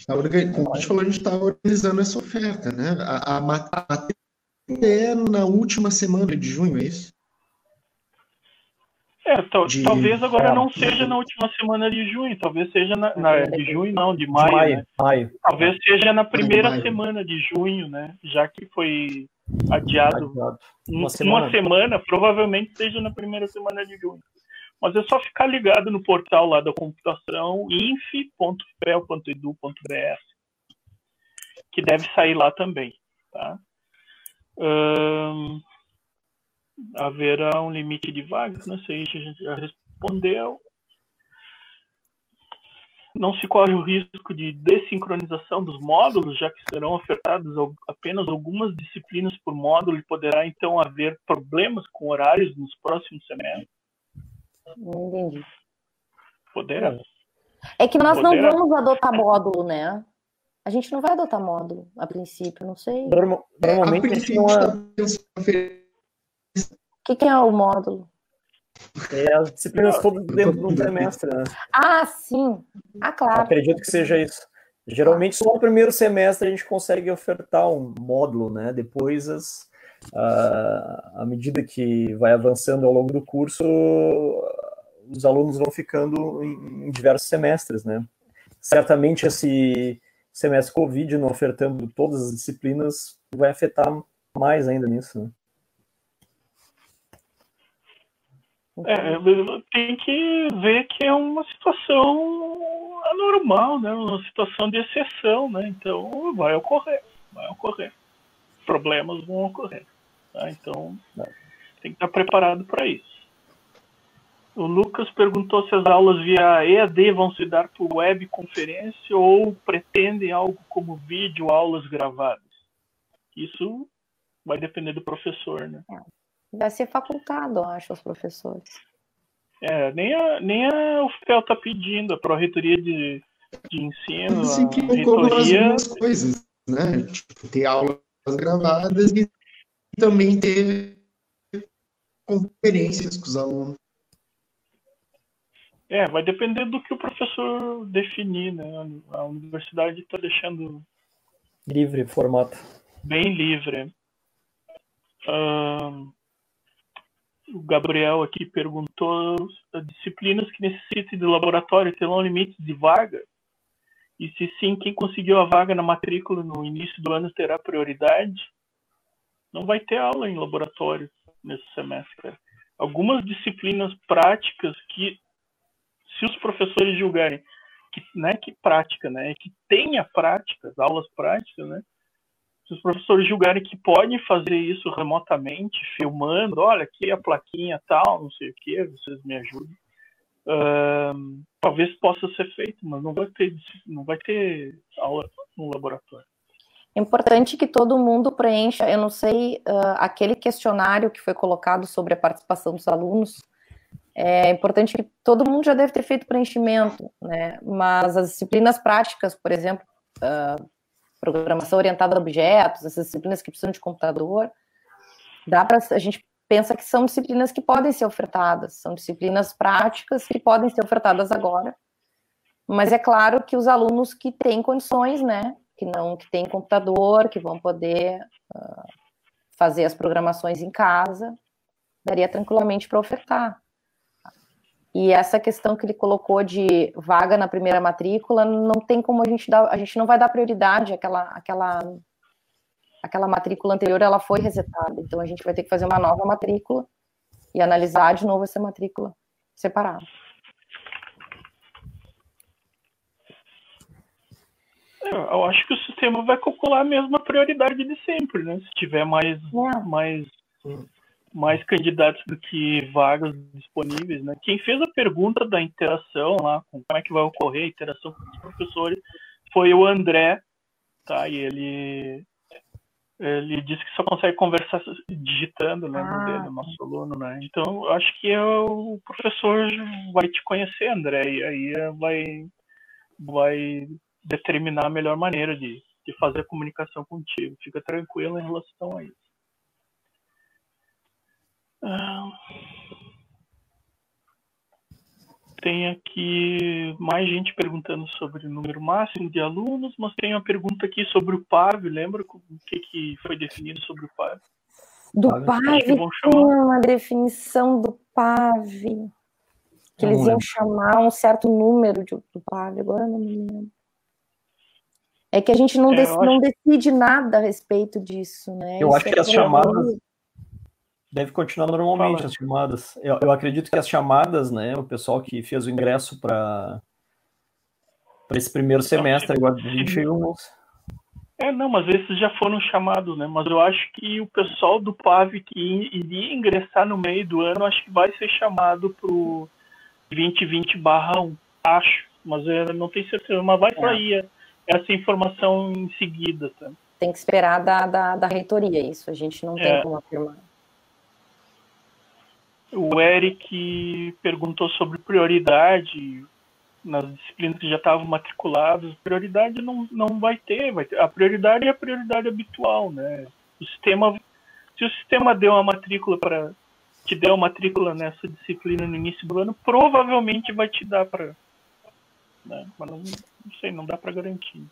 Tá como a gente falou, a gente está organizando essa oferta, né? A, a, a, é na última semana de junho, é isso? É, de... talvez agora é, não seja na última semana de junho, talvez seja na, na de junho não, de maio, de maio, né? maio. Talvez seja na primeira semana de junho, né? Já que foi adiado, adiado. Uma, semana. uma, semana. provavelmente seja na primeira semana de junho. Mas é só ficar ligado no portal lá da computação inf.fel.edu.br que deve sair lá também, tá? Um haverá um limite de vagas, não sei se a gente já respondeu. Não se corre o risco de desincronização dos módulos, já que serão ofertadas apenas algumas disciplinas por módulo e poderá então haver problemas com horários nos próximos semestres. Não entendi. Poderá. É que nós Poderá. não vamos adotar módulo, né? A gente não vai adotar módulo, a princípio, não sei. Normalmente a gente não o que, que é o módulo? É as disciplinas todas dentro de um semestre, né? Ah, sim. Ah, claro. Acredito que seja isso. Geralmente só no primeiro semestre a gente consegue ofertar um módulo, né? Depois as, à medida que vai avançando ao longo do curso, os alunos vão ficando em, em diversos semestres, né? Certamente esse semestre Covid, não ofertando todas as disciplinas, vai afetar mais ainda nisso, né? É, tem que ver que é uma situação anormal, né? Uma situação de exceção, né? Então vai ocorrer, vai ocorrer. Problemas vão ocorrer. Tá? Então tem que estar preparado para isso. O Lucas perguntou se as aulas via EAD vão se dar por webconferência ou pretendem algo como vídeo, aulas gravadas. Isso vai depender do professor, né? É. Vai ser facultado, eu acho, aos professores. É, nem a, nem a UFPEL está pedindo, a Pró-Reitoria de, de Ensino. Assim que reitoria... as coisas, né? Tipo, ter aulas gravadas e também ter conferências com os alunos. É, vai depender do que o professor definir, né? A universidade está deixando livre o formato. Bem livre. o Gabriel aqui perguntou disciplinas que necessitem de laboratório terão limites de vaga? E se sim, quem conseguiu a vaga na matrícula no início do ano terá prioridade? Não vai ter aula em laboratório nesse semestre. Algumas disciplinas práticas que se os professores julgarem que, né, que prática, né, que tenha práticas, aulas práticas, né, se os professores julgarem que podem fazer isso remotamente, filmando, olha aqui a plaquinha tal, não sei o que, vocês me ajudem, uh, talvez possa ser feito, mas não vai ter, não vai ter aula no laboratório. É importante que todo mundo preencha, eu não sei, uh, aquele questionário que foi colocado sobre a participação dos alunos, é importante que todo mundo já deve ter feito preenchimento, né? Mas as disciplinas práticas, por exemplo, uh, programação orientada a objetos, essas disciplinas que precisam de computador, dá para a gente pensa que são disciplinas que podem ser ofertadas, são disciplinas práticas que podem ser ofertadas agora. Mas é claro que os alunos que têm condições, né, que não que têm computador, que vão poder uh, fazer as programações em casa, daria tranquilamente para ofertar. E essa questão que ele colocou de vaga na primeira matrícula, não tem como a gente dar, a gente não vai dar prioridade àquela, àquela, àquela matrícula anterior, ela foi resetada. Então a gente vai ter que fazer uma nova matrícula e analisar de novo essa matrícula separada. Eu acho que o sistema vai calcular a mesma prioridade de sempre, né? Se tiver mais, é. mais mais candidatos do que vagas disponíveis, né? Quem fez a pergunta da interação lá, como é que vai ocorrer a interação com os professores, foi o André, tá? E ele ele disse que só consegue conversar digitando, né, ah. no dedo, nosso aluno, né? Então, acho que é o professor vai te conhecer, André, e aí vai vai determinar a melhor maneira de, de fazer a comunicação contigo. Fica tranquilo em relação a isso. Ah, tem aqui mais gente perguntando sobre o número máximo de alunos, mas tem uma pergunta aqui sobre o PAV. Lembra o que, que foi definido sobre o PAV? Do PAV, tem uma definição do PAV. Que eles iam chamar um certo número de, do PAV, agora não me lembro. É que a gente não, é, dec, não decide nada a respeito disso, né? Eu Isso acho que é as chamadas, deve continuar normalmente Fala. as chamadas. Eu, eu, acredito que as chamadas, né, o pessoal que fez o ingresso para para esse primeiro semestre, agora 21. É, não, mas esses já foram chamados, né? Mas eu acho que o pessoal do PAV que iria ingressar no meio do ano, acho que vai ser chamado pro 2020/1, acho, mas eu não tenho certeza, mas vai é. Essa informação em seguida, tá? Tem que esperar da, da, da reitoria isso, a gente não é. tem como afirmar. O Eric perguntou sobre prioridade nas disciplinas que já estavam matriculadas. Prioridade não, não vai ter, vai ter. A prioridade é a prioridade habitual, né? O sistema, se o sistema deu uma matrícula para te deu uma matrícula nessa disciplina no início do ano, provavelmente vai te dar para, né? Não, sei, não dá para garantir.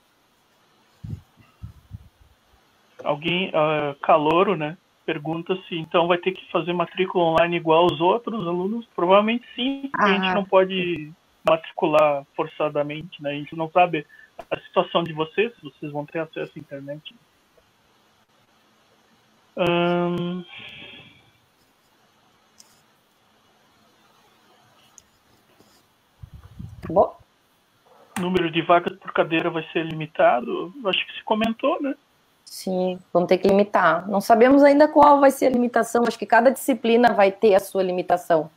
Alguém, uh, Calouro, né? pergunta se então vai ter que fazer matrícula online igual aos outros alunos. Provavelmente sim, ah. a gente ah. não pode matricular forçadamente, né? A gente não sabe a situação de vocês, se vocês vão ter acesso à internet. Hum... Bom. Número de vagas por cadeira vai ser limitado? Acho que se comentou, né? Sim, vamos ter que limitar. Não sabemos ainda qual vai ser a limitação, acho que cada disciplina vai ter a sua limitação.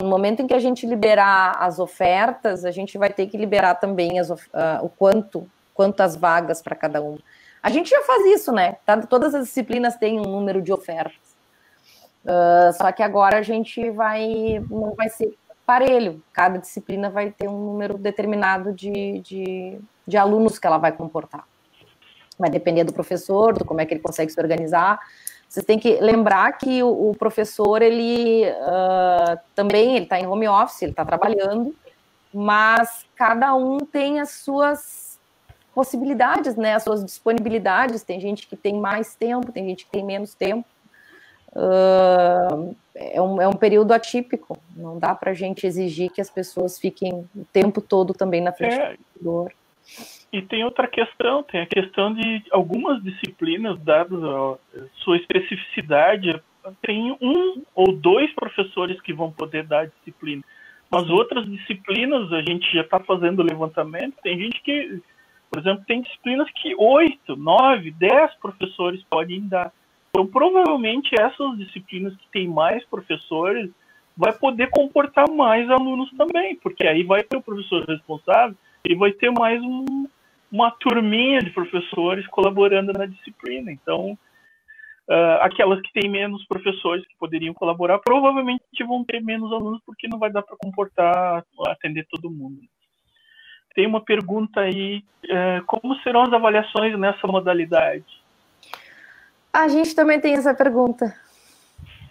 No momento em que a gente liberar as ofertas, a gente vai ter que liberar também as, uh, o quanto, quantas vagas para cada um. A gente já faz isso, né? Tá, todas as disciplinas têm um número de ofertas. Uh, só que agora a gente vai não vai ser parelho. Cada disciplina vai ter um número determinado de, de, de alunos que ela vai comportar. Vai depender do professor, do como é que ele consegue se organizar. Vocês têm que lembrar que o, o professor, ele uh, também, ele está em home office, ele está trabalhando, mas cada um tem as suas possibilidades, né, as suas disponibilidades. Tem gente que tem mais tempo, tem gente que tem menos tempo. Uh, é, um, é um período atípico, não dá para a gente exigir que as pessoas fiquem o tempo todo também na frente é. do computador. E tem outra questão, tem a questão de algumas disciplinas, dadas a sua especificidade, tem um ou dois professores que vão poder dar a disciplina. Mas outras disciplinas, a gente já está fazendo levantamento, tem gente que, por exemplo, tem disciplinas que oito, nove, dez professores podem dar. Então, provavelmente, essas disciplinas que têm mais professores vai poder comportar mais alunos também, porque aí vai ter o professor responsável e vai ter mais um, uma turminha de professores colaborando na disciplina. Então, uh, aquelas que têm menos professores que poderiam colaborar, provavelmente vão ter menos alunos, porque não vai dar para comportar, atender todo mundo. Tem uma pergunta aí: uh, como serão as avaliações nessa modalidade? A gente também tem essa pergunta.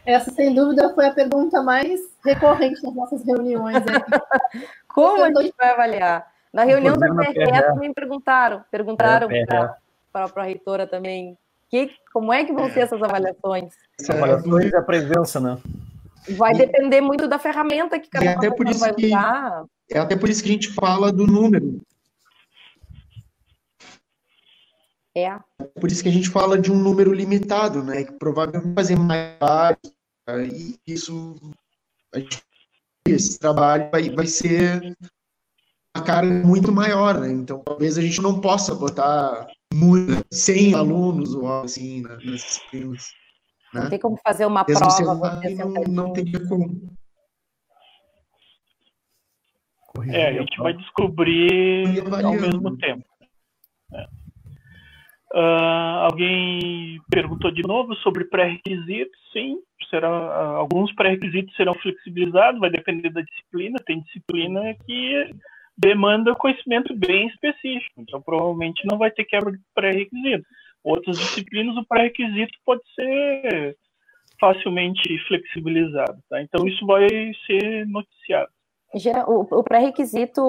Essa, sem dúvida, foi a pergunta mais recorrente nas nossas reuniões. Como a gente vai avaliar? Na reunião da PRE também perguntaram, perguntaram para a reitora também, que, como é que vão ser essas avaliações? Avaliações da presença, né? Vai depender muito da ferramenta que cada é por isso vai usar. É até por isso que a gente fala do número. É. Por isso que a gente fala de um número limitado, né? Que provavelmente fazer mais e isso esse trabalho vai, vai ser uma carga muito maior, né? Então, talvez a gente não possa botar muito, 100 alunos ou algo assim né, nas disciplinas. Né? Não tem como fazer uma Mesmo prova. Não, não teria como. É, a gente vai descobrir ao mesmo tempo. Uh, alguém perguntou de novo sobre pré-requisitos. Sim, será, uh, alguns pré-requisitos serão flexibilizados, vai depender da disciplina. Tem disciplina que demanda conhecimento bem específico, então provavelmente não vai ter quebra de pré-requisito. Outras disciplinas, o pré-requisito pode ser facilmente flexibilizado, tá? Então isso vai ser noticiado. O, pré-requisito,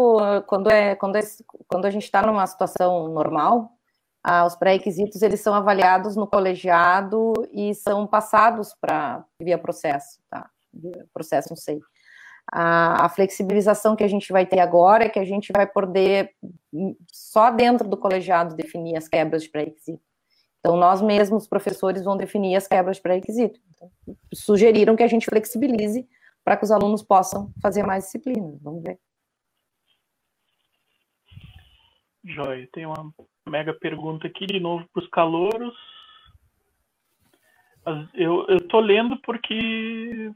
quando, é, quando, é, quando a gente está numa situação normal, ah, os pré-requisitos eles são avaliados no colegiado e são passados para via processo, tá? Processo, não sei. A, a, flexibilização que a gente vai ter agora é que a gente vai poder, só dentro do colegiado, definir as quebras de pré-requisito. Então, nós mesmos, professores, vão definir as quebras de pré-requisito. Então, sugeriram que a gente flexibilize para que os alunos possam fazer mais disciplinas. Vamos ver. Joia, tem uma mega pergunta aqui de novo para os calouros. Eu, estou lendo porque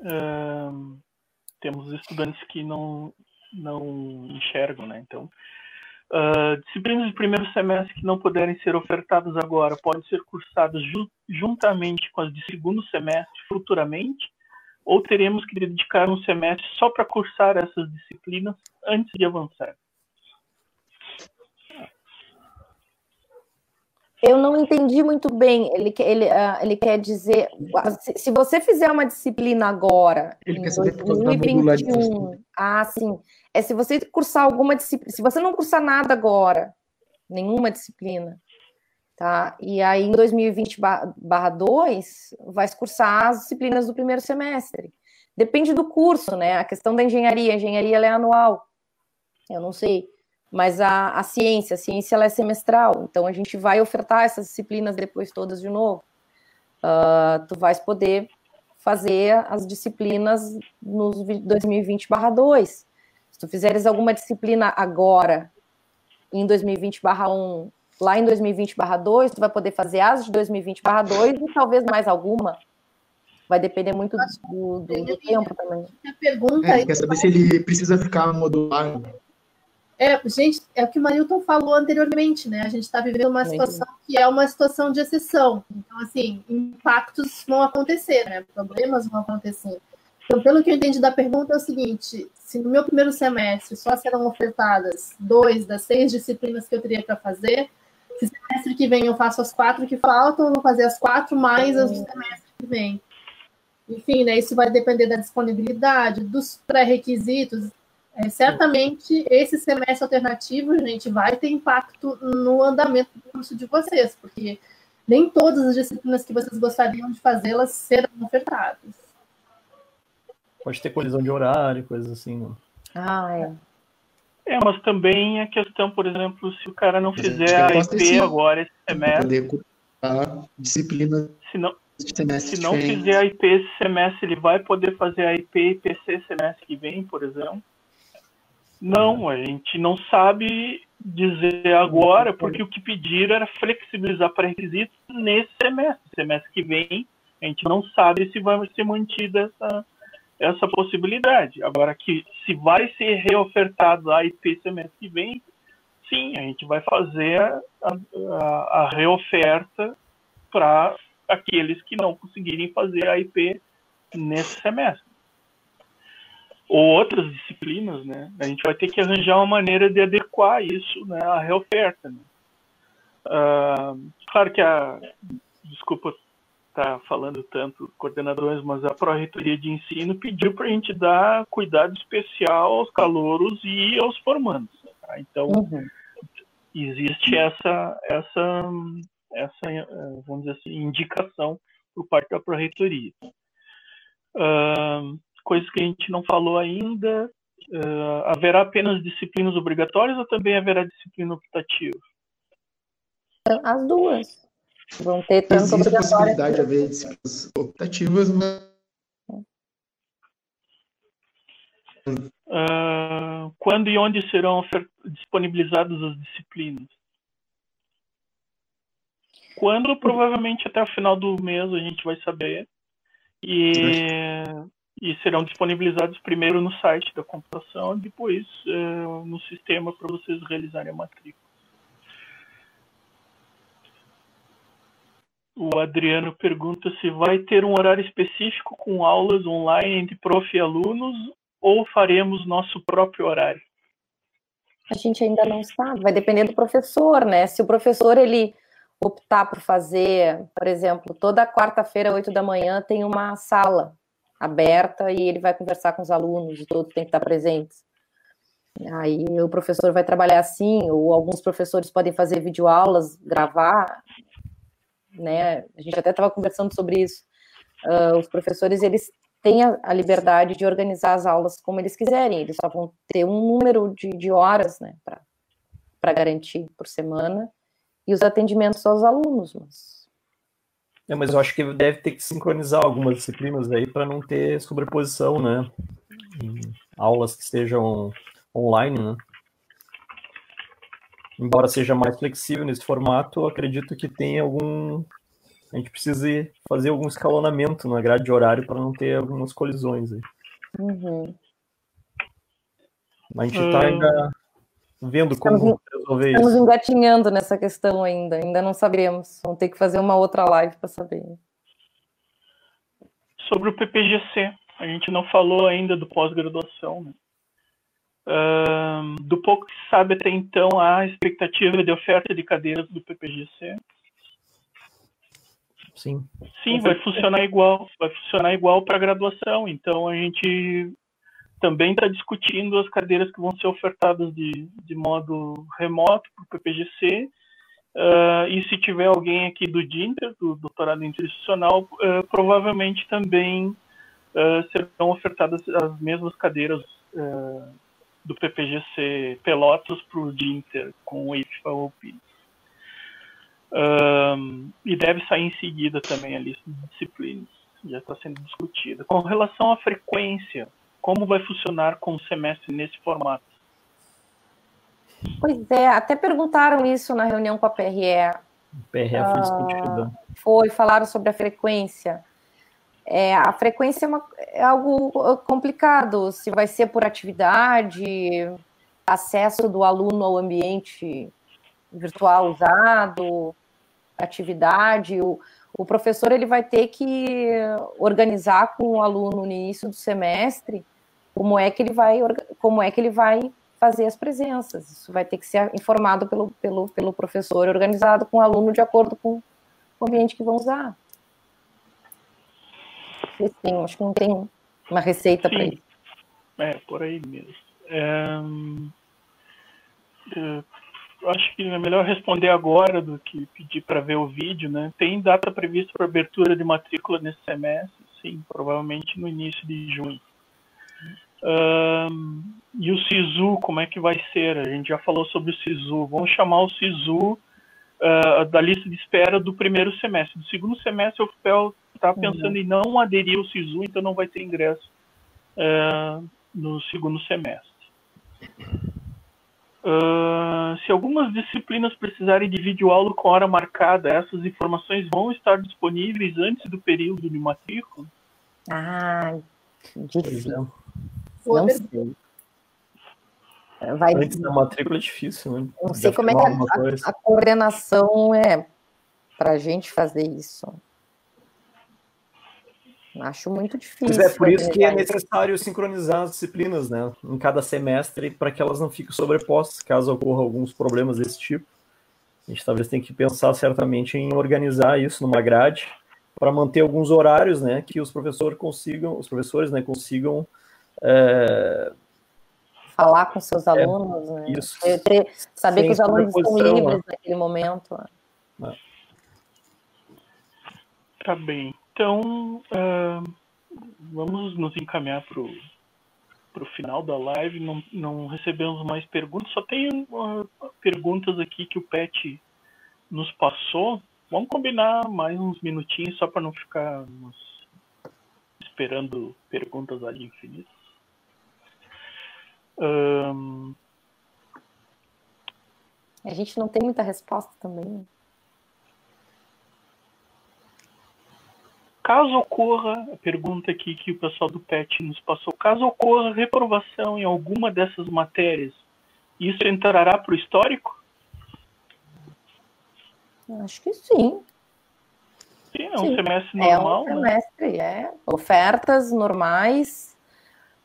uh, temos estudantes que não, não enxergam, né? Então, uh, disciplinas de primeiro semestre que não puderem ser ofertadas agora podem ser cursadas ju juntamente com as de segundo semestre futuramente, ou teremos que dedicar um semestre só para cursar essas disciplinas antes de avançar? Eu não entendi muito bem. Ele, ele, uh, ele quer dizer, se, você fizer uma disciplina agora, ele em 2021, ah, sim. É se você cursar alguma disciplina, se você não cursar nada agora, nenhuma disciplina, Tá? E aí, em 2020 barra 2, vai cursar as disciplinas do primeiro semestre. Depende do curso, né? A questão da engenharia, a engenharia é anual. Eu não sei. Mas a, a ciência, a ciência ela é semestral. Então, a gente vai ofertar essas disciplinas depois todas de novo. Uh, tu vais poder fazer as disciplinas nos 2020 barra 2. Se tu fizeres alguma disciplina agora, em 2020 barra 1, lá em 2020 barra 2, tu vai poder fazer as de 2020 barra 2 e talvez mais alguma. Vai depender muito do, do, do tempo também. A pergunta é, quer saber se ele precisa ficar modular. É, gente, é o que o Marilton falou anteriormente, né? A gente está vivendo uma situação que é uma situação de exceção. Então, assim, impactos vão acontecer, né? Problemas vão acontecer. Então, pelo que eu entendi da pergunta, é o seguinte: se no meu primeiro semestre só serão ofertadas dois das seis disciplinas que eu teria para fazer, se semestre que vem eu faço as quatro que faltam, eu vou fazer as quatro mais as do semestre que vem. Enfim, né, isso vai depender da disponibilidade, dos pré-requisitos. É, certamente, esse semestre alternativo, gente, vai ter impacto no andamento do curso de vocês, porque nem todas as disciplinas que vocês gostariam de fazê-las serão ofertadas. Pode ter colisão de horário, coisas assim, não. Ah, é. É, mas também a questão, por exemplo, se o cara não fizer a IP agora esse semestre. disciplina. Se não, se não fizer a IP esse semestre, ele vai poder fazer a IP e PC semestre que vem, por exemplo? Não, a gente não sabe dizer agora, porque o que pediram era flexibilizar pré-requisitos nesse semestre. Semestre que vem, a gente não sabe se vai ser mantida essa, essa possibilidade. Agora, que se vai ser reofertado a IP semestre que vem, sim, a gente vai fazer a, a, a reoferta para aqueles que não conseguirem fazer a IP nesse semestre. Ou outras disciplinas, né? A gente vai ter que arranjar uma maneira de adequar isso né, à reoferta. Né? Uh, claro que a. Desculpa estar tá falando tanto coordenadores, mas a Pró-Reitoria de Ensino pediu para a gente dar cuidado especial aos calouros e aos formandos. Tá? Então, uhum. existe essa, essa, essa, vamos dizer assim, indicação por parte da Pró-Reitoria. Uh, coisas que a gente não falou ainda, uh, haverá apenas disciplinas obrigatórias ou também haverá disciplina optativa? As duas. Vão ter tanto Existe a possibilidade de haver disciplinas optativas, mas... Uh, quando e onde serão disponibilizadas as disciplinas? Quando, provavelmente até o final do mês a gente vai saber. E, e serão disponibilizados primeiro no site da computação, depois uh, no sistema para vocês realizarem a matrícula. O Adriano pergunta se vai ter um horário específico com aulas online entre prof e alunos ou faremos nosso próprio horário? A gente ainda não sabe, vai depender do professor, né? Se o professor ele optar por fazer, por exemplo, toda quarta-feira, 8 da manhã, tem uma sala aberta e ele vai conversar com os alunos todos têm que estar presentes. Aí o professor vai trabalhar assim, ou alguns professores podem fazer videoaulas, gravar, né? A gente até estava conversando sobre isso. Uh, os professores eles têm a, a, liberdade de organizar as aulas como eles quiserem. Eles só vão ter um número de, de horas, né, para garantir por semana e os atendimentos aos alunos. Mas... É, mas eu acho que deve ter que sincronizar algumas disciplinas aí para não ter sobreposição, né? Em aulas que estejam online, né? embora seja mais flexível nesse formato, acredito que tem algum. A gente precisa fazer algum escalonamento na grade de horário para não ter algumas colisões aí. Uhum. A gente está hum. ainda vendo como estamos, resolver estamos isso. Estamos engatinhando nessa questão ainda, ainda não saberemos. Vamos ter que fazer uma outra live para saber. Sobre o PPGC, a gente não falou ainda do pós-graduação, né? Uh, do pouco que se sabe até então, há expectativa de oferta de cadeiras do PPGC. Sim. Sim, vai funcionar igual, vai funcionar igual para graduação. Então a gente também está discutindo as cadeiras que vão ser ofertadas de, de modo remoto para o PPGC Uh, e se tiver alguém aqui do DINTER, do doutorado institucional, uh, provavelmente também uh, serão ofertadas as mesmas cadeiras do PPGC Pelotas para o DINTER com o IFA ou PIS. e deve sair em seguida também a lista de disciplinas, já está sendo discutida. Com relação à frequência, como vai funcionar com o semestre nesse formato? Pois é, até perguntaram isso na reunião com a PRE. PRE foi ah, discutida. Foi, falaram sobre a frequência. É, a frequência é, uma, é, algo complicado, se vai ser por atividade, acesso do aluno ao ambiente virtual usado, atividade. O, o professor ele vai ter que organizar com o aluno no início do semestre como é que ele vai, como é que ele vai fazer as presenças. Isso vai ter que ser informado pelo, pelo, pelo professor, organizado com o aluno de acordo com o ambiente que vão usar. Sim, acho que não tem uma receita para isso. É, por aí mesmo. É, é, acho que é melhor responder agora do que pedir para ver o vídeo, né? Tem data prevista para abertura de matrícula nesse semestre? Sim, provavelmente no início de junho. Um, e o SISU, como é que vai ser? A gente já falou sobre o SISU. Vamos chamar o SISU uh, da lista de espera do primeiro semestre. Do segundo semestre, o FPEL está uhum. pensando uhum. em não aderir ao SISU, então não vai ter ingresso uh, no segundo semestre. Uh, se algumas disciplinas precisarem de videoaula com hora marcada, essas informações vão estar disponíveis antes do período de matrícula? Ah, difícil. Não sei. Vai... Antes da matrícula é difícil, né? Não sei como é que a, a, coordenação é para a gente fazer isso. Acho muito difícil. Mas é por isso que é necessário sincronizar as disciplinas, né? Em cada semestre, para que elas não fiquem sobrepostas, caso ocorra alguns problemas desse tipo. A gente talvez tenha que pensar certamente em organizar isso numa grade para manter alguns horários, né? Que os professores consigam, os professores, né, consigam é... Falar com seus é, alunos, né? Isso. Ter, saber Sem que os alunos estão livres né? naquele momento. É. Tá bem. Então, uh, vamos nos encaminhar para o final da live. Não, não recebemos mais perguntas, só tem uh, perguntas aqui que o Pet nos passou. Vamos combinar mais uns minutinhos só para não ficarmos esperando perguntas ali infinitas. Um... A gente não tem muita resposta também. Né? Caso ocorra, a pergunta aqui que o pessoal do PET nos passou, caso ocorra reprovação em alguma dessas matérias, isso entrará para o histórico? Acho que sim. Sim, é um sim. semestre normal. É um né? semestre, né? é. Ofertas normais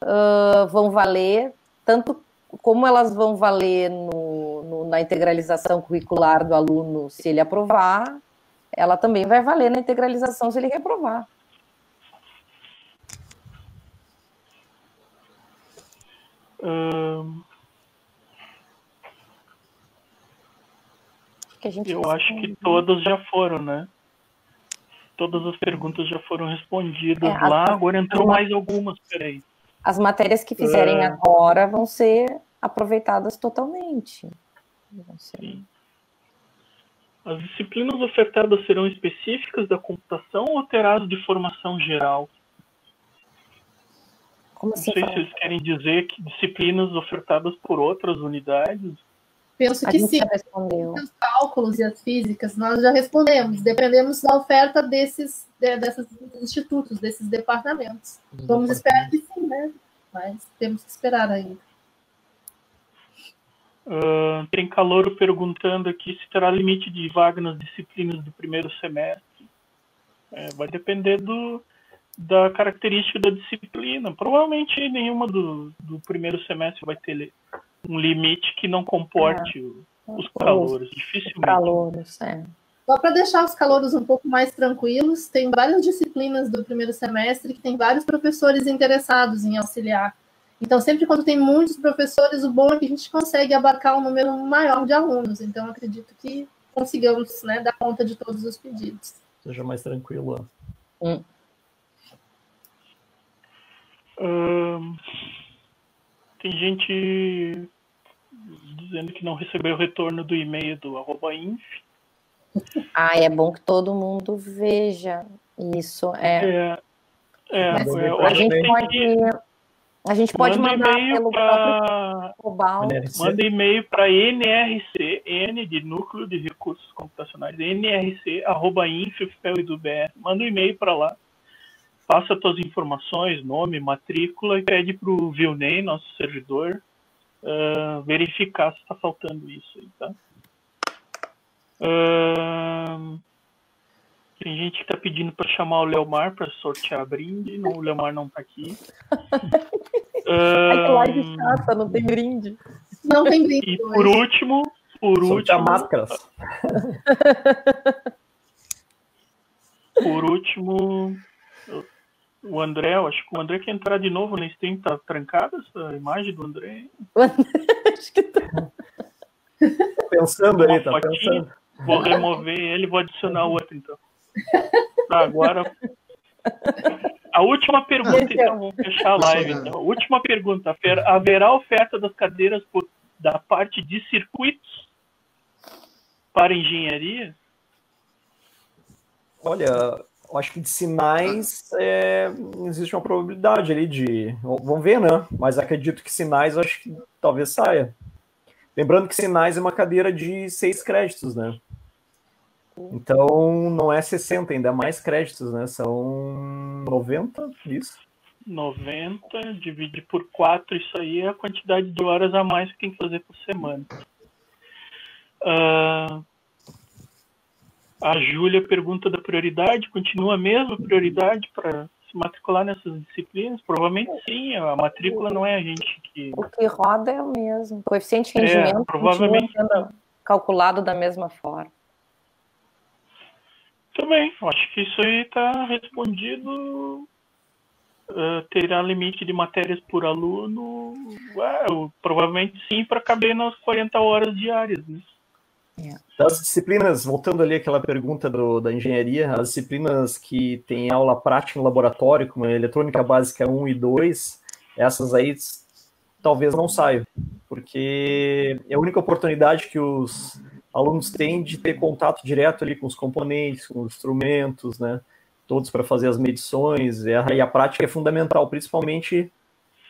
uh, vão valer tanto como elas vão valer no, no, na integralização curricular do aluno se ele aprovar, ela também vai valer na integralização se ele reprovar. Hum... eu acho que todas já foram, né? Todas as perguntas já foram respondidas é, lá, agora entrou mais algumas, peraí as matérias que fizerem é. agora vão ser aproveitadas totalmente. Sim. As disciplinas ofertadas serão específicas da computação ou terás de formação geral? Como assim, Não sei se vocês querem dizer que disciplinas ofertadas por outras unidades. Penso que sim. Os cálculos e as físicas, nós já respondemos. Dependemos da oferta desses, desses institutos, desses departamentos. Vamos esperar que sim, né? Mas temos que esperar ainda. Uh, tem calor perguntando aqui se terá limite de vaga nas disciplinas do primeiro semestre. É, vai depender do, da característica da disciplina. Provavelmente nenhuma do, do primeiro semestre vai ter um limite que não comporte é. os calouros. Dificilmente. Calouros, é. Só para deixar os calouros um pouco mais tranquilos, tem várias disciplinas do primeiro semestre que tem vários professores interessados em auxiliar. Então, sempre quando tem muitos professores, o bom é que a gente consegue abarcar um número maior de alunos. Então, acredito que consigamos né, dar conta de todos os pedidos. Seja mais tranquilo. Hum. Hum, tem gente dizendo que não recebeu o retorno do e-mail do arroba inf. Ah, é bom que todo mundo veja isso. É, é, é a gente pode, a gente pode manda mandar pelo pra... Manda e-mail para NRC, N de Núcleo de Recursos Computacionais, NRC, arroba inf, e do BR. Manda um e-mail para lá passa suas informações, nome, matrícula e pede para o Vilney, nosso servidor, uh, verificar se está faltando isso. Aí, tá? Uh, tem gente que está pedindo para chamar o Leomar para sortear brinde. Não, o Leomar não está aqui. uh, Ai, que live chata, não tem brinde. Não tem brinde. E por último, por Sortear último. máscaras. por último, o André, eu acho que o André quer entrar de novo na stream, tá trancada essa imagem do André? acho que tá. Pensando aí, tá pensando. Vou remover ele vou adicionar o outro então. Tá, agora. A última pergunta, então, vamos fechar a live. Então. A última pergunta: haverá oferta das cadeiras por, da parte de circuitos para engenharia? Olha, eu acho que de sinais é, existe uma probabilidade ali de. Vamos ver, né? Mas acredito que sinais acho que talvez saia. Lembrando que sinais é uma cadeira de seis créditos, né? Então não é 60, ainda é mais créditos, né? São 90, isso. 90, divide por 4, isso aí é a quantidade de horas a mais que tem que fazer por semana. Uh, a Júlia pergunta da prioridade, continua a mesma prioridade para se matricular nessas disciplinas? Provavelmente sim, a matrícula não é a gente que. O que roda é o mesmo. O coeficiente de é, rendimento é, provavelmente sendo calculado da mesma forma. Também, acho que isso aí está respondido. Uh, terá limite de matérias por aluno? Ué, provavelmente sim, para caber nas 40 horas diárias. Né? Das disciplinas, voltando ali àquela pergunta do, da engenharia, as disciplinas que têm aula prática no laboratório, como a eletrônica básica 1 e 2, essas aí talvez não saiam, porque é a única oportunidade que os alunos têm de ter contato direto ali com os componentes, com os instrumentos, né? Todos para fazer as medições, e a, e a prática é fundamental, principalmente,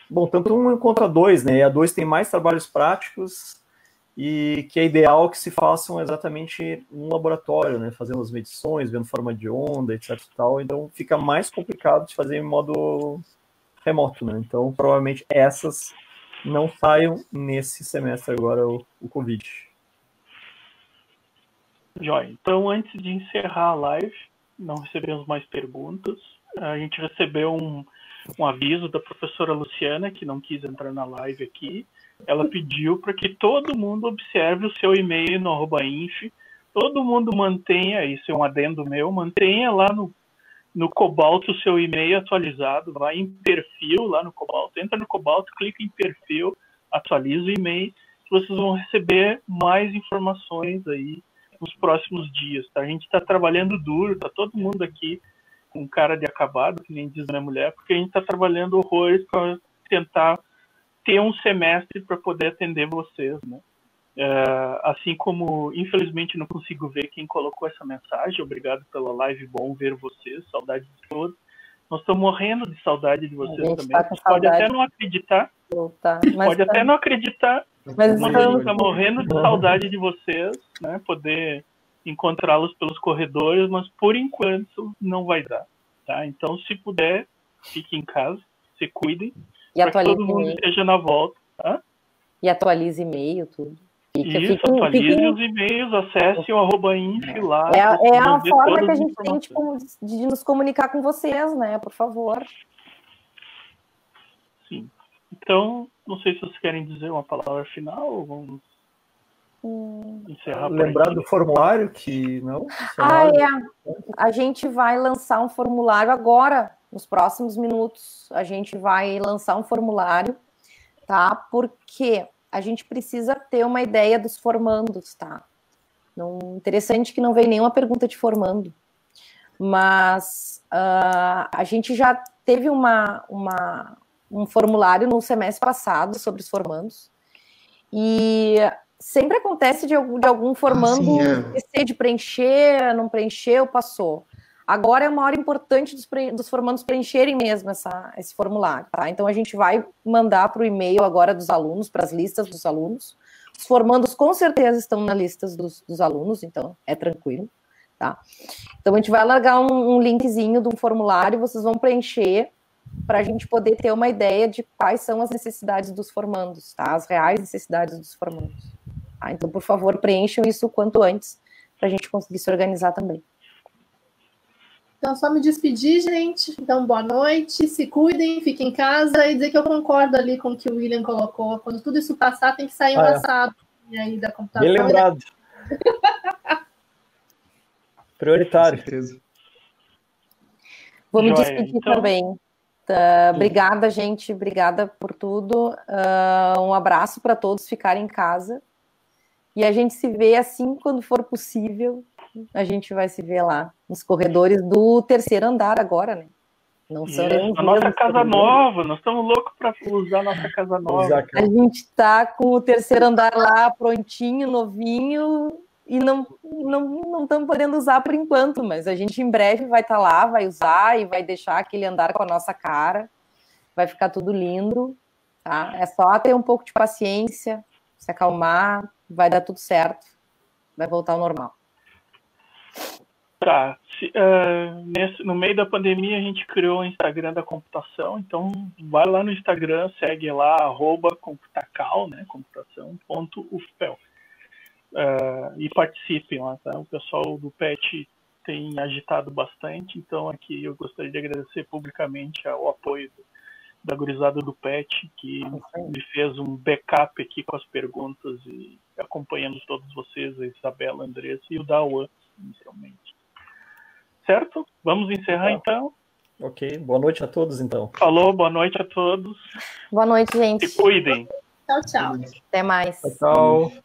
bom, tanto um contra dois, né? A dois tem mais trabalhos práticos e que é ideal que se façam exatamente no laboratório, né, fazendo as medições, vendo forma de onda, etc. Tal, então fica mais complicado de fazer em modo remoto, né? Então provavelmente essas não saiam nesse semestre agora o, o Covid. Joia. Então antes de encerrar a live, não recebemos mais perguntas. A gente recebeu um, um aviso da professora Luciana que não quis entrar na live aqui ela pediu para que todo mundo observe o seu e-mail no arroba inf, todo mundo mantenha, isso é um adendo meu, mantenha lá no, no Cobalto o seu e-mail atualizado, vai em perfil lá no Cobalto, entra no Cobalto, clica em perfil, atualiza o e-mail, vocês vão receber mais informações aí nos próximos dias, tá? A gente está trabalhando duro, tá todo mundo aqui com cara de acabado, que nem diz minha mulher, porque a gente está trabalhando horrores para tentar ter um semestre para poder atender vocês, né? É, assim como, infelizmente, não consigo ver quem colocou essa mensagem. Obrigado pela live, bom ver vocês, saudade de todos. Nós estamos morrendo de saudade de vocês também. Tá pode até não acreditar. Tá, pode tá... até não acreditar. Mas, gente está morrendo de saudade de vocês, né? Poder encontrá-los pelos corredores, mas por enquanto não vai dar. Tá? Então, se puder, fique em casa, se cuidem. E atualize todo mundo esteja na volta. Tá? E atualize e-mail, tudo. Fica, Isso, fica, atualize fica... os e-mails, acesse o arroba inf lá. É, é a forma que a gente tem de, de, nos comunicar com vocês, né? Por favor. Sim. Então, não sei se vocês querem dizer uma palavra final ou vamos hum. encerrar. Lembrar do formulário que não. Ah, é. A gente vai lançar um formulário agora nos próximos minutos a gente vai lançar um formulário, tá? Porque a gente precisa ter uma ideia dos formandos, tá? Não, interessante que não veio nenhuma pergunta de formando. Mas uh, a gente já teve uma, uma, um formulário no semestre passado sobre os formandos. E sempre acontece de algum, de algum formando ah, sim, é. de preencher, não preencheu, passou. Agora é uma hora importante dos, dos formandos preencherem mesmo essa, esse formulário, tá? Então a gente vai mandar para o e-mail agora dos alunos, para as listas dos alunos. Os formandos com certeza estão na lista dos, dos alunos, então é tranquilo, tá? Então a gente vai largar um, um linkzinho de um formulário, vocês vão preencher para a gente poder ter uma ideia de quais são as necessidades dos formandos, tá? As reais necessidades dos formandos. Tá? Então, por favor, preencham isso o quanto antes para a gente conseguir se organizar também. Então, só me despedir, gente. Então, boa noite, se cuidem, fiquem em casa e dizer que eu concordo ali com o que o William colocou. Quando tudo isso passar, tem que sair um ah, é. assado aí da computação. Bem lembrado. Prioritário. Vou me despedir então... também. Uh, obrigada, gente. Obrigada por tudo. Uh, um abraço para todos ficarem em casa. E a gente se vê assim quando for possível a gente vai se ver lá nos corredores do terceiro andar agora, né? Não são a nossa casa nova, nós estamos loucos para usar a nossa casa nova. A gente está com o terceiro andar lá prontinho, novinho, e não não não estamos podendo usar por enquanto, mas a gente em breve vai estar tá lá, vai usar e vai deixar aquele andar com a nossa cara. Vai ficar tudo lindo, tá? É só ter um pouco de paciência, se acalmar, vai dar tudo certo, vai voltar ao normal. Tá. Se, uh, nesse, no meio da pandemia a gente criou o Instagram da computação, então vai lá no Instagram, segue lá, arroba computacal, né, computação.ufpel. Uh, e participem lá, tá? O pessoal do PET tem agitado bastante, então aqui eu gostaria de agradecer publicamente o apoio do, da gurizada do PET, que me fez um backup aqui com as perguntas e acompanhando todos vocês, a Isabela, a Andressa e o Dawan, inicialmente. Certo? Vamos encerrar então. Ok, boa noite a todos então. Falou, boa noite a todos. Boa noite, gente. Se cuidem. Tchau, tchau. Até mais. Tchau. tchau.